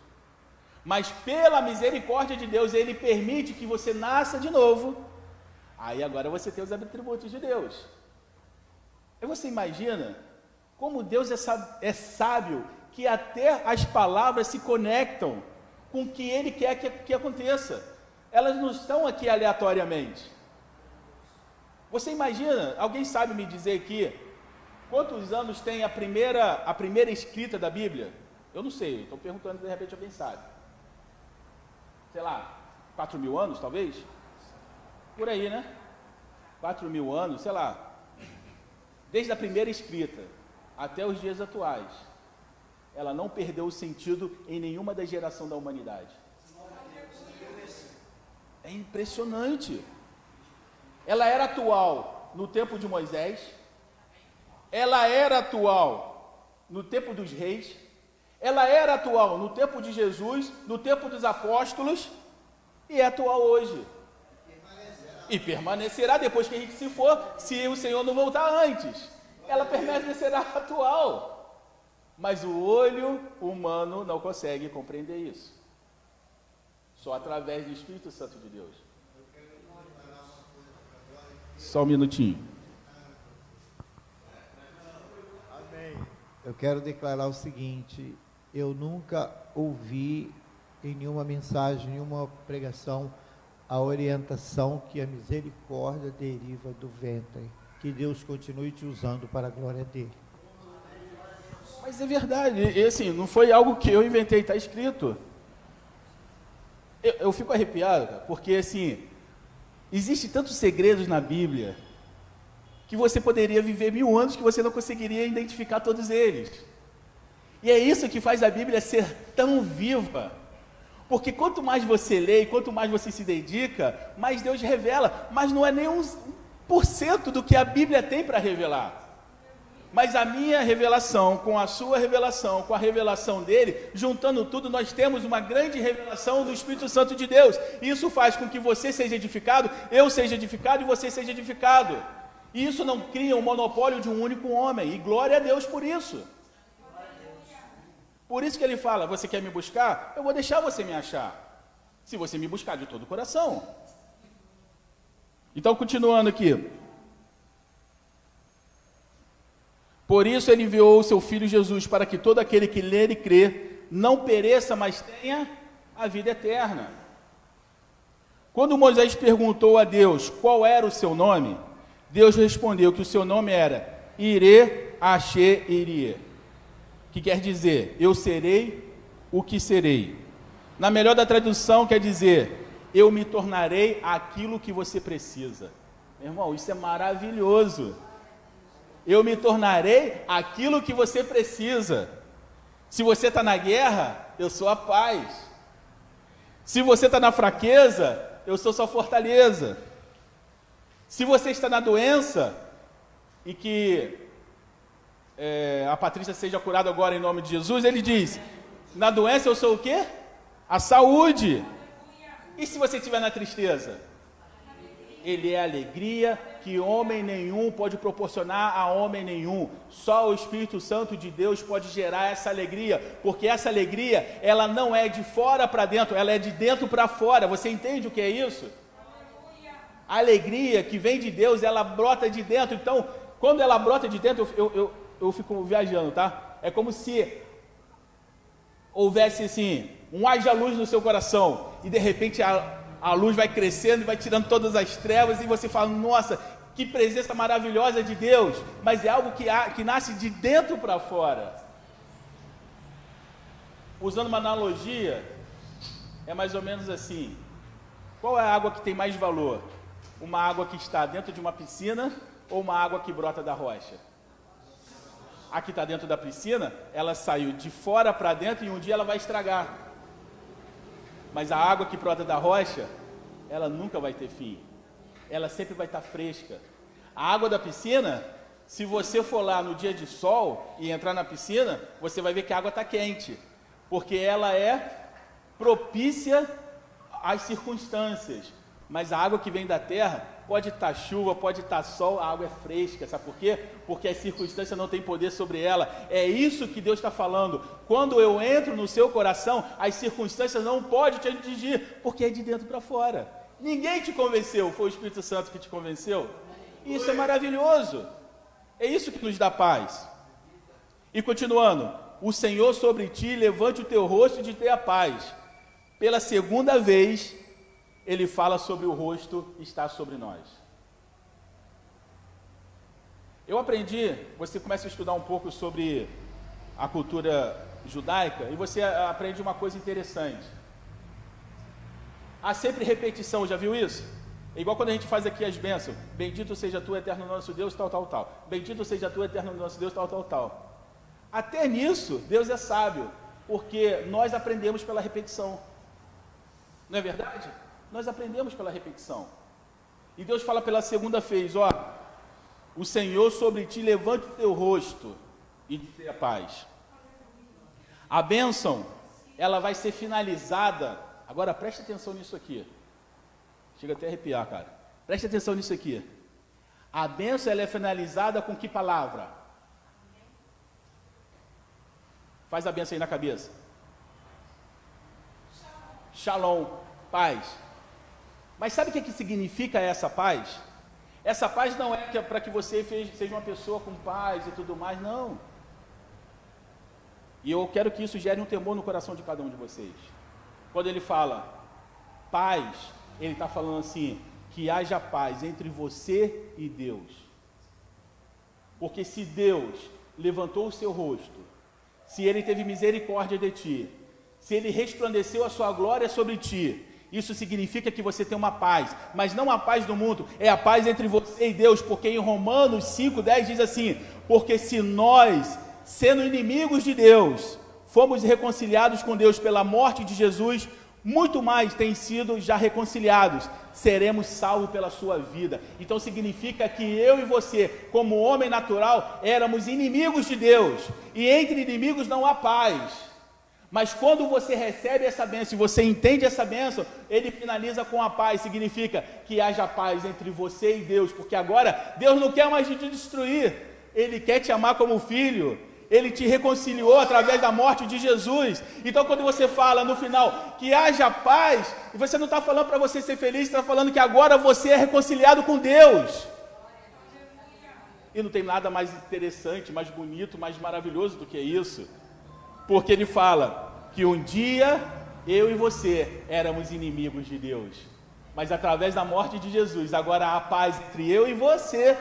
mas pela misericórdia de Deus, Ele permite que você nasça de novo. Aí agora você tem os atributos de Deus. E você imagina como Deus é, é sábio, que até as palavras se conectam com o que Ele quer que, que aconteça. Elas não estão aqui aleatoriamente. Você imagina, alguém sabe me dizer aqui, quantos anos tem a primeira, a primeira escrita da Bíblia? Eu não sei, estou perguntando, de repente alguém sabe sei lá, 4 mil anos, talvez? Por aí, né? 4 mil anos, sei lá. Desde a primeira escrita até os dias atuais, ela não perdeu o sentido em nenhuma da geração da humanidade. É impressionante. Ela era atual no tempo de Moisés, ela era atual no tempo dos reis, ela era atual no tempo de Jesus, no tempo dos apóstolos e é atual hoje. E permanecerá depois que a gente se for, se o Senhor não voltar antes. Ela permanecerá atual. Mas o olho humano não consegue compreender isso. Só através do Espírito Santo de Deus. Só um minutinho. Amém. Eu quero declarar o seguinte: eu nunca ouvi em nenhuma mensagem, nenhuma pregação, a orientação que a misericórdia deriva do ventre. Que Deus continue te usando para a glória dele. Mas é verdade, e assim, não foi algo que eu inventei, está escrito. Eu, eu fico arrepiado, porque assim, existe tantos segredos na Bíblia que você poderia viver mil anos que você não conseguiria identificar todos eles. E é isso que faz a Bíblia ser tão viva. Porque quanto mais você lê, quanto mais você se dedica, mais Deus revela. Mas não é nem um por cento do que a Bíblia tem para revelar. Mas a minha revelação, com a sua revelação, com a revelação dele, juntando tudo, nós temos uma grande revelação do Espírito Santo de Deus. Isso faz com que você seja edificado, eu seja edificado e você seja edificado. E isso não cria um monopólio de um único homem. E glória a Deus por isso. Por isso que ele fala: Você quer me buscar? Eu vou deixar você me achar. Se você me buscar de todo o coração. Então, continuando aqui. Por isso ele enviou o seu filho Jesus para que todo aquele que ler e crer não pereça, mas tenha a vida eterna. Quando Moisés perguntou a Deus qual era o seu nome, Deus respondeu que o seu nome era Ire Ashe Irie que quer dizer eu serei o que serei. Na melhor da tradução, quer dizer eu me tornarei aquilo que você precisa. Meu irmão, isso é maravilhoso. Eu me tornarei aquilo que você precisa. Se você está na guerra, eu sou a paz. Se você está na fraqueza, eu sou sua fortaleza. Se você está na doença e que é, a Patrícia seja curada agora em nome de Jesus, ele diz: na doença eu sou o quê? A saúde. E se você estiver na tristeza? Ele é alegria que homem nenhum pode proporcionar a homem nenhum. Só o Espírito Santo de Deus pode gerar essa alegria, porque essa alegria, ela não é de fora para dentro, ela é de dentro para fora. Você entende o que é isso? A alegria que vem de Deus, ela brota de dentro. Então, quando ela brota de dentro, eu, eu, eu, eu fico viajando, tá? É como se houvesse assim, um haja luz no seu coração, e de repente a, a luz vai crescendo e vai tirando todas as trevas, e você fala: Nossa, que presença maravilhosa de Deus! Mas é algo que, há, que nasce de dentro para fora. Usando uma analogia, é mais ou menos assim: qual é a água que tem mais valor? Uma água que está dentro de uma piscina ou uma água que brota da rocha? A que está dentro da piscina, ela saiu de fora para dentro e um dia ela vai estragar. Mas a água que brota da rocha, ela nunca vai ter fim. Ela sempre vai estar fresca. A água da piscina, se você for lá no dia de sol e entrar na piscina, você vai ver que a água está quente, porque ela é propícia às circunstâncias. Mas a água que vem da terra, pode estar chuva, pode estar sol, a água é fresca, sabe por quê? Porque as circunstâncias não têm poder sobre ela. É isso que Deus está falando. Quando eu entro no seu coração, as circunstâncias não podem te atingir, porque é de dentro para fora. Ninguém te convenceu, foi o Espírito Santo que te convenceu. Isso é maravilhoso. É isso que nos dá paz. E continuando, o Senhor sobre ti levante o teu rosto e te dê a paz. Pela segunda vez, ele fala sobre o rosto estar sobre nós. Eu aprendi, você começa a estudar um pouco sobre a cultura judaica e você aprende uma coisa interessante. Há sempre repetição, já viu isso? É igual quando a gente faz aqui as bênçãos. Bendito seja tu, eterno nosso Deus, tal, tal, tal. Bendito seja tu, eterno nosso Deus, tal, tal, tal. Até nisso, Deus é sábio, porque nós aprendemos pela repetição. Não é verdade? Nós aprendemos pela repetição. E Deus fala pela segunda vez: ó, o Senhor sobre ti levante o teu rosto e te dê a paz. A bênção, ela vai ser finalizada. Agora preste atenção nisso aqui. Chega até a arrepiar, cara. Preste atenção nisso aqui. A bênção ela é finalizada com que palavra? Faz a bênção aí na cabeça. Shalom, paz. Mas sabe o que, que significa essa paz? Essa paz não é, é para que você seja uma pessoa com paz e tudo mais, não. E eu quero que isso gere um temor no coração de cada um de vocês. Quando ele fala paz, ele está falando assim: que haja paz entre você e Deus. Porque se Deus levantou o seu rosto, se ele teve misericórdia de ti, se ele resplandeceu a sua glória sobre ti, isso significa que você tem uma paz, mas não a paz do mundo, é a paz entre você e Deus, porque em Romanos 5,10 diz assim: Porque se nós, sendo inimigos de Deus, fomos reconciliados com Deus pela morte de Jesus, muito mais tem sido já reconciliados, seremos salvos pela sua vida. Então significa que eu e você, como homem natural, éramos inimigos de Deus, e entre inimigos não há paz. Mas quando você recebe essa bênção e você entende essa bênção, ele finaliza com a paz, significa que haja paz entre você e Deus, porque agora Deus não quer mais te destruir, Ele quer te amar como filho, Ele te reconciliou através da morte de Jesus. Então, quando você fala no final que haja paz, você não está falando para você ser feliz, está falando que agora você é reconciliado com Deus. E não tem nada mais interessante, mais bonito, mais maravilhoso do que isso porque ele fala que um dia eu e você éramos inimigos de Deus, mas através da morte de Jesus, agora há paz entre eu e você.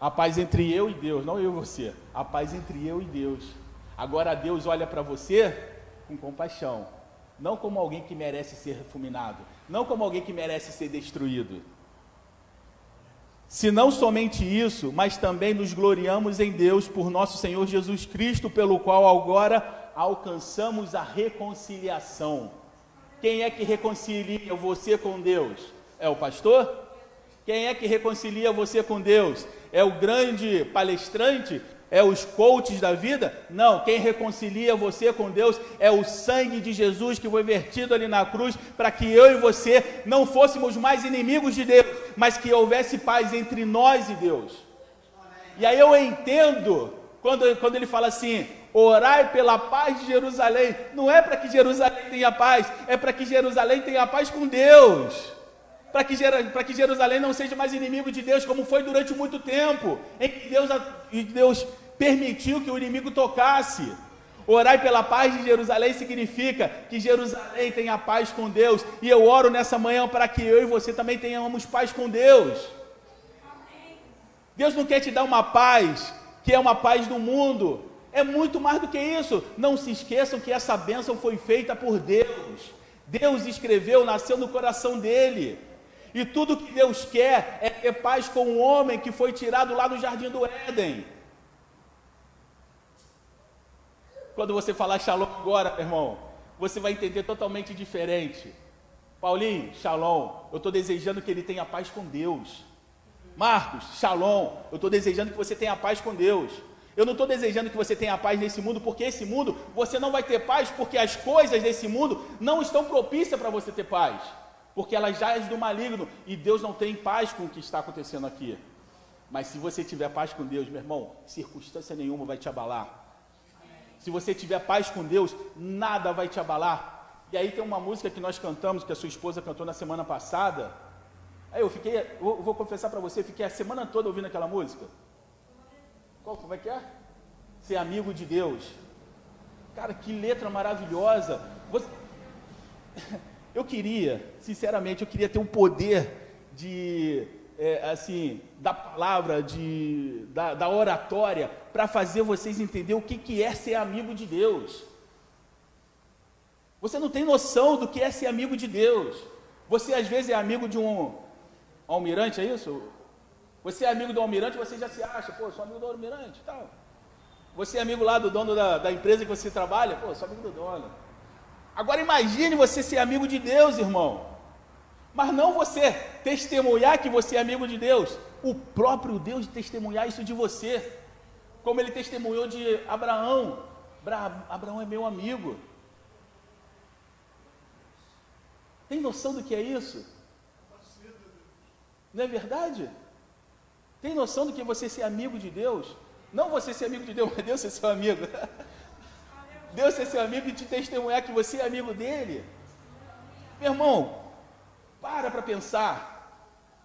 A paz entre eu e Deus, não eu e você, a paz entre eu e Deus. Agora Deus olha para você com compaixão, não como alguém que merece ser fulminado, não como alguém que merece ser destruído. Se não somente isso, mas também nos gloriamos em Deus por nosso Senhor Jesus Cristo, pelo qual agora alcançamos a reconciliação. Quem é que reconcilia você com Deus? É o pastor? Quem é que reconcilia você com Deus? É o grande palestrante? É os coaches da vida? Não, quem reconcilia você com Deus é o sangue de Jesus que foi vertido ali na cruz para que eu e você não fôssemos mais inimigos de Deus, mas que houvesse paz entre nós e Deus. E aí eu entendo quando, quando ele fala assim: orai pela paz de Jerusalém. Não é para que Jerusalém tenha paz, é para que Jerusalém tenha paz com Deus para que, Jerusalém não seja mais inimigo de Deus, como foi durante muito tempo, em que Deus, Deus permitiu que o inimigo tocasse. Orai pela paz de Jerusalém significa que Jerusalém tenha paz com Deus, e eu oro nessa manhã para que eu e você também tenhamos paz com Deus. Deus não quer te dar uma paz que é uma paz do mundo, é muito mais do que isso. Não se esqueçam que essa bênção foi feita por Deus. Deus escreveu, nasceu no coração dele. E tudo que Deus quer é ter paz com o homem que foi tirado lá do jardim do Éden. Quando você falar shalom agora, irmão, você vai entender totalmente diferente. Paulinho, shalom, eu estou desejando que ele tenha paz com Deus. Marcos, shalom, eu estou desejando que você tenha paz com Deus. Eu não estou desejando que você tenha paz nesse mundo, porque esse mundo você não vai ter paz, porque as coisas desse mundo não estão propícias para você ter paz porque ela já é do maligno e Deus não tem paz com o que está acontecendo aqui. Mas se você tiver paz com Deus, meu irmão, circunstância nenhuma vai te abalar. Se você tiver paz com Deus, nada vai te abalar. E aí tem uma música que nós cantamos, que a sua esposa cantou na semana passada. Aí eu fiquei, eu vou confessar para você, fiquei a semana toda ouvindo aquela música. Qual, como é que é? Ser amigo de Deus. Cara, que letra maravilhosa. Você... Eu queria, sinceramente, eu queria ter um poder de, é, assim, da palavra, de, da, da oratória, para fazer vocês entender o que, que é ser amigo de Deus. Você não tem noção do que é ser amigo de Deus. Você às vezes é amigo de um almirante, é isso? Você é amigo do almirante, você já se acha, pô, sou amigo do almirante e tal. Você é amigo lá do dono da, da empresa que você trabalha, pô, sou amigo do dono. Agora imagine você ser amigo de Deus, irmão. Mas não você testemunhar que você é amigo de Deus. O próprio Deus testemunhar isso de você. Como ele testemunhou de Abraão. Abraão é meu amigo. Tem noção do que é isso? Não é verdade? Tem noção do que é você ser amigo de Deus? Não você ser amigo de Deus, mas Deus ser seu amigo. Deus ser seu amigo e te testemunhar que você é amigo dele. Meu irmão, para para pensar.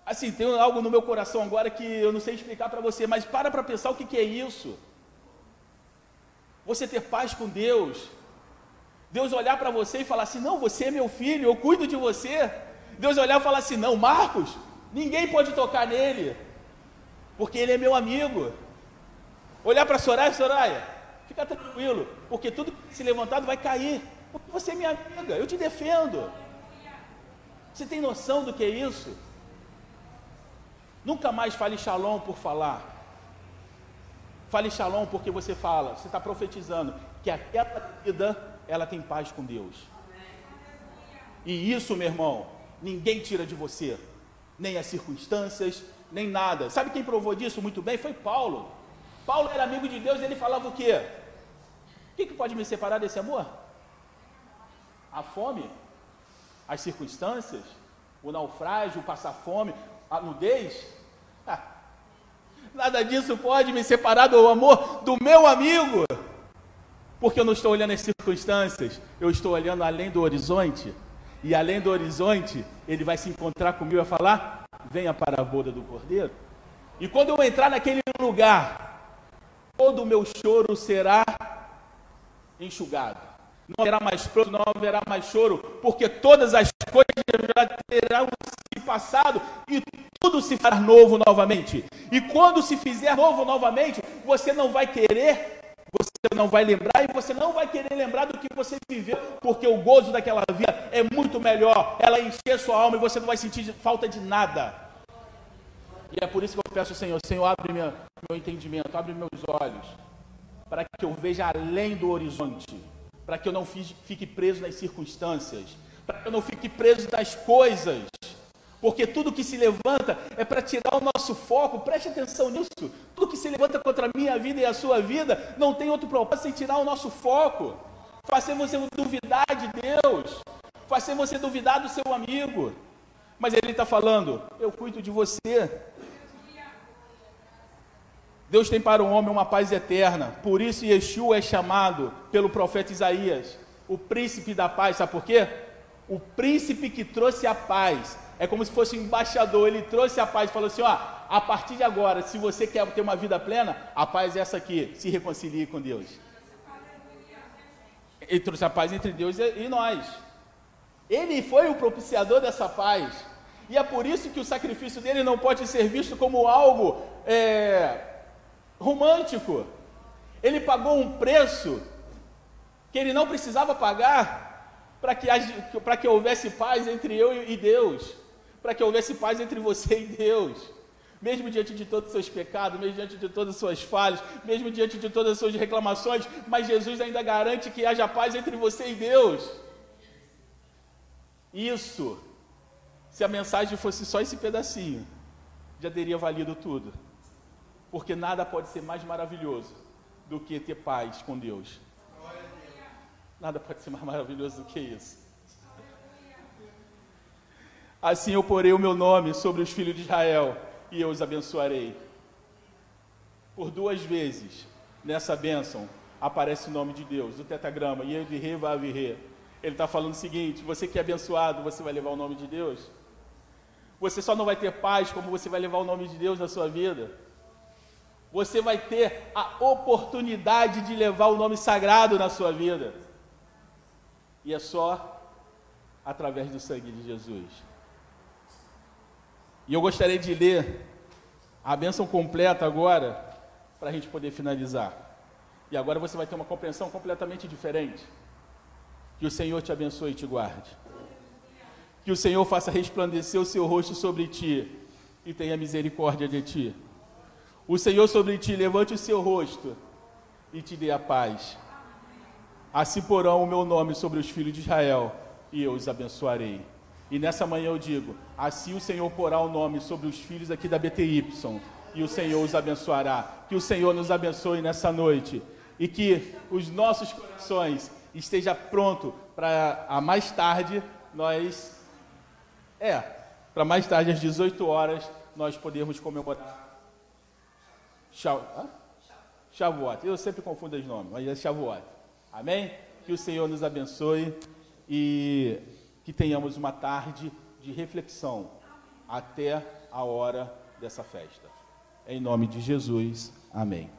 Assim, tem algo no meu coração agora que eu não sei explicar para você, mas para para pensar o que, que é isso. Você ter paz com Deus. Deus olhar para você e falar assim: não, você é meu filho, eu cuido de você. Deus olhar e falar assim: não, Marcos, ninguém pode tocar nele, porque ele é meu amigo. Olhar para Soraya, Soraya, Fica tranquilo, porque tudo se levantado vai cair. Porque você é minha amiga, eu te defendo. Você tem noção do que é isso? Nunca mais fale shalom por falar. Fale shalom porque você fala, você está profetizando que aquela vida ela tem paz com Deus. E isso, meu irmão, ninguém tira de você, nem as circunstâncias, nem nada. Sabe quem provou disso muito bem? Foi Paulo. Paulo era amigo de Deus e ele falava o quê? O que, que pode me separar desse amor? A fome? As circunstâncias? O naufrágio, o passar fome? A nudez? Ah, nada disso pode me separar do amor do meu amigo. Porque eu não estou olhando as circunstâncias, eu estou olhando além do horizonte. E além do horizonte, ele vai se encontrar comigo e vai falar: venha para a boda do cordeiro. E quando eu entrar naquele lugar, todo o meu choro será enxugado. Não haverá mais pranto, não haverá mais choro, porque todas as coisas já terão se passado e tudo se fará novo novamente. E quando se fizer novo novamente, você não vai querer, você não vai lembrar e você não vai querer lembrar do que você viveu, porque o gozo daquela vida é muito melhor. Ela encher sua alma e você não vai sentir falta de nada. E é por isso que eu peço ao Senhor, Senhor, abre minha, meu entendimento, abre meus olhos, para que eu veja além do horizonte, para que eu não fique preso nas circunstâncias, para que eu não fique preso nas coisas, porque tudo que se levanta é para tirar o nosso foco, preste atenção nisso. Tudo que se levanta contra a minha vida e a sua vida não tem outro propósito sem tirar o nosso foco, fazer você duvidar de Deus, fazer você duvidar do seu amigo. Mas ele está falando: eu cuido de você. Deus tem para o homem uma paz eterna, por isso Yeshua é chamado pelo profeta Isaías, o príncipe da paz, sabe por quê? O príncipe que trouxe a paz, é como se fosse um embaixador, ele trouxe a paz falou assim: ó, a partir de agora, se você quer ter uma vida plena, a paz é essa aqui, se reconcilie com Deus. Ele trouxe a paz entre Deus e nós. Ele foi o propiciador dessa paz. E é por isso que o sacrifício dele não pode ser visto como algo é, romântico. Ele pagou um preço que ele não precisava pagar para que, que houvesse paz entre eu e Deus, para que houvesse paz entre você e Deus. Mesmo diante de todos os seus pecados, mesmo diante de todas as suas falhas, mesmo diante de todas as suas reclamações, mas Jesus ainda garante que haja paz entre você e Deus. Isso, se a mensagem fosse só esse pedacinho, já teria valido tudo. Porque nada pode ser mais maravilhoso do que ter paz com Deus. Nada pode ser mais maravilhoso do que isso. Assim eu porei o meu nome sobre os filhos de Israel e eu os abençoarei. Por duas vezes nessa bênção aparece o nome de Deus, o e de rei vai Ele está falando o seguinte: você que é abençoado, você vai levar o nome de Deus? Você só não vai ter paz como você vai levar o nome de Deus na sua vida? Você vai ter a oportunidade de levar o nome sagrado na sua vida. E é só através do sangue de Jesus. E eu gostaria de ler a bênção completa agora, para a gente poder finalizar. E agora você vai ter uma compreensão completamente diferente. Que o Senhor te abençoe e te guarde. Que o Senhor faça resplandecer o seu rosto sobre ti e tenha misericórdia de ti. O Senhor sobre ti levante o seu rosto e te dê a paz. Assim porão o meu nome sobre os filhos de Israel e eu os abençoarei. E nessa manhã eu digo: assim o Senhor porá o nome sobre os filhos aqui da BTY e o Senhor os abençoará. Que o Senhor nos abençoe nessa noite e que os nossos corações esteja pronto para a mais tarde nós é, para mais tarde às 18 horas nós podermos comemorar Shavuot. Eu sempre confundo os nomes, mas é Shavuot. Amém? Que o Senhor nos abençoe e que tenhamos uma tarde de reflexão até a hora dessa festa. Em nome de Jesus. Amém.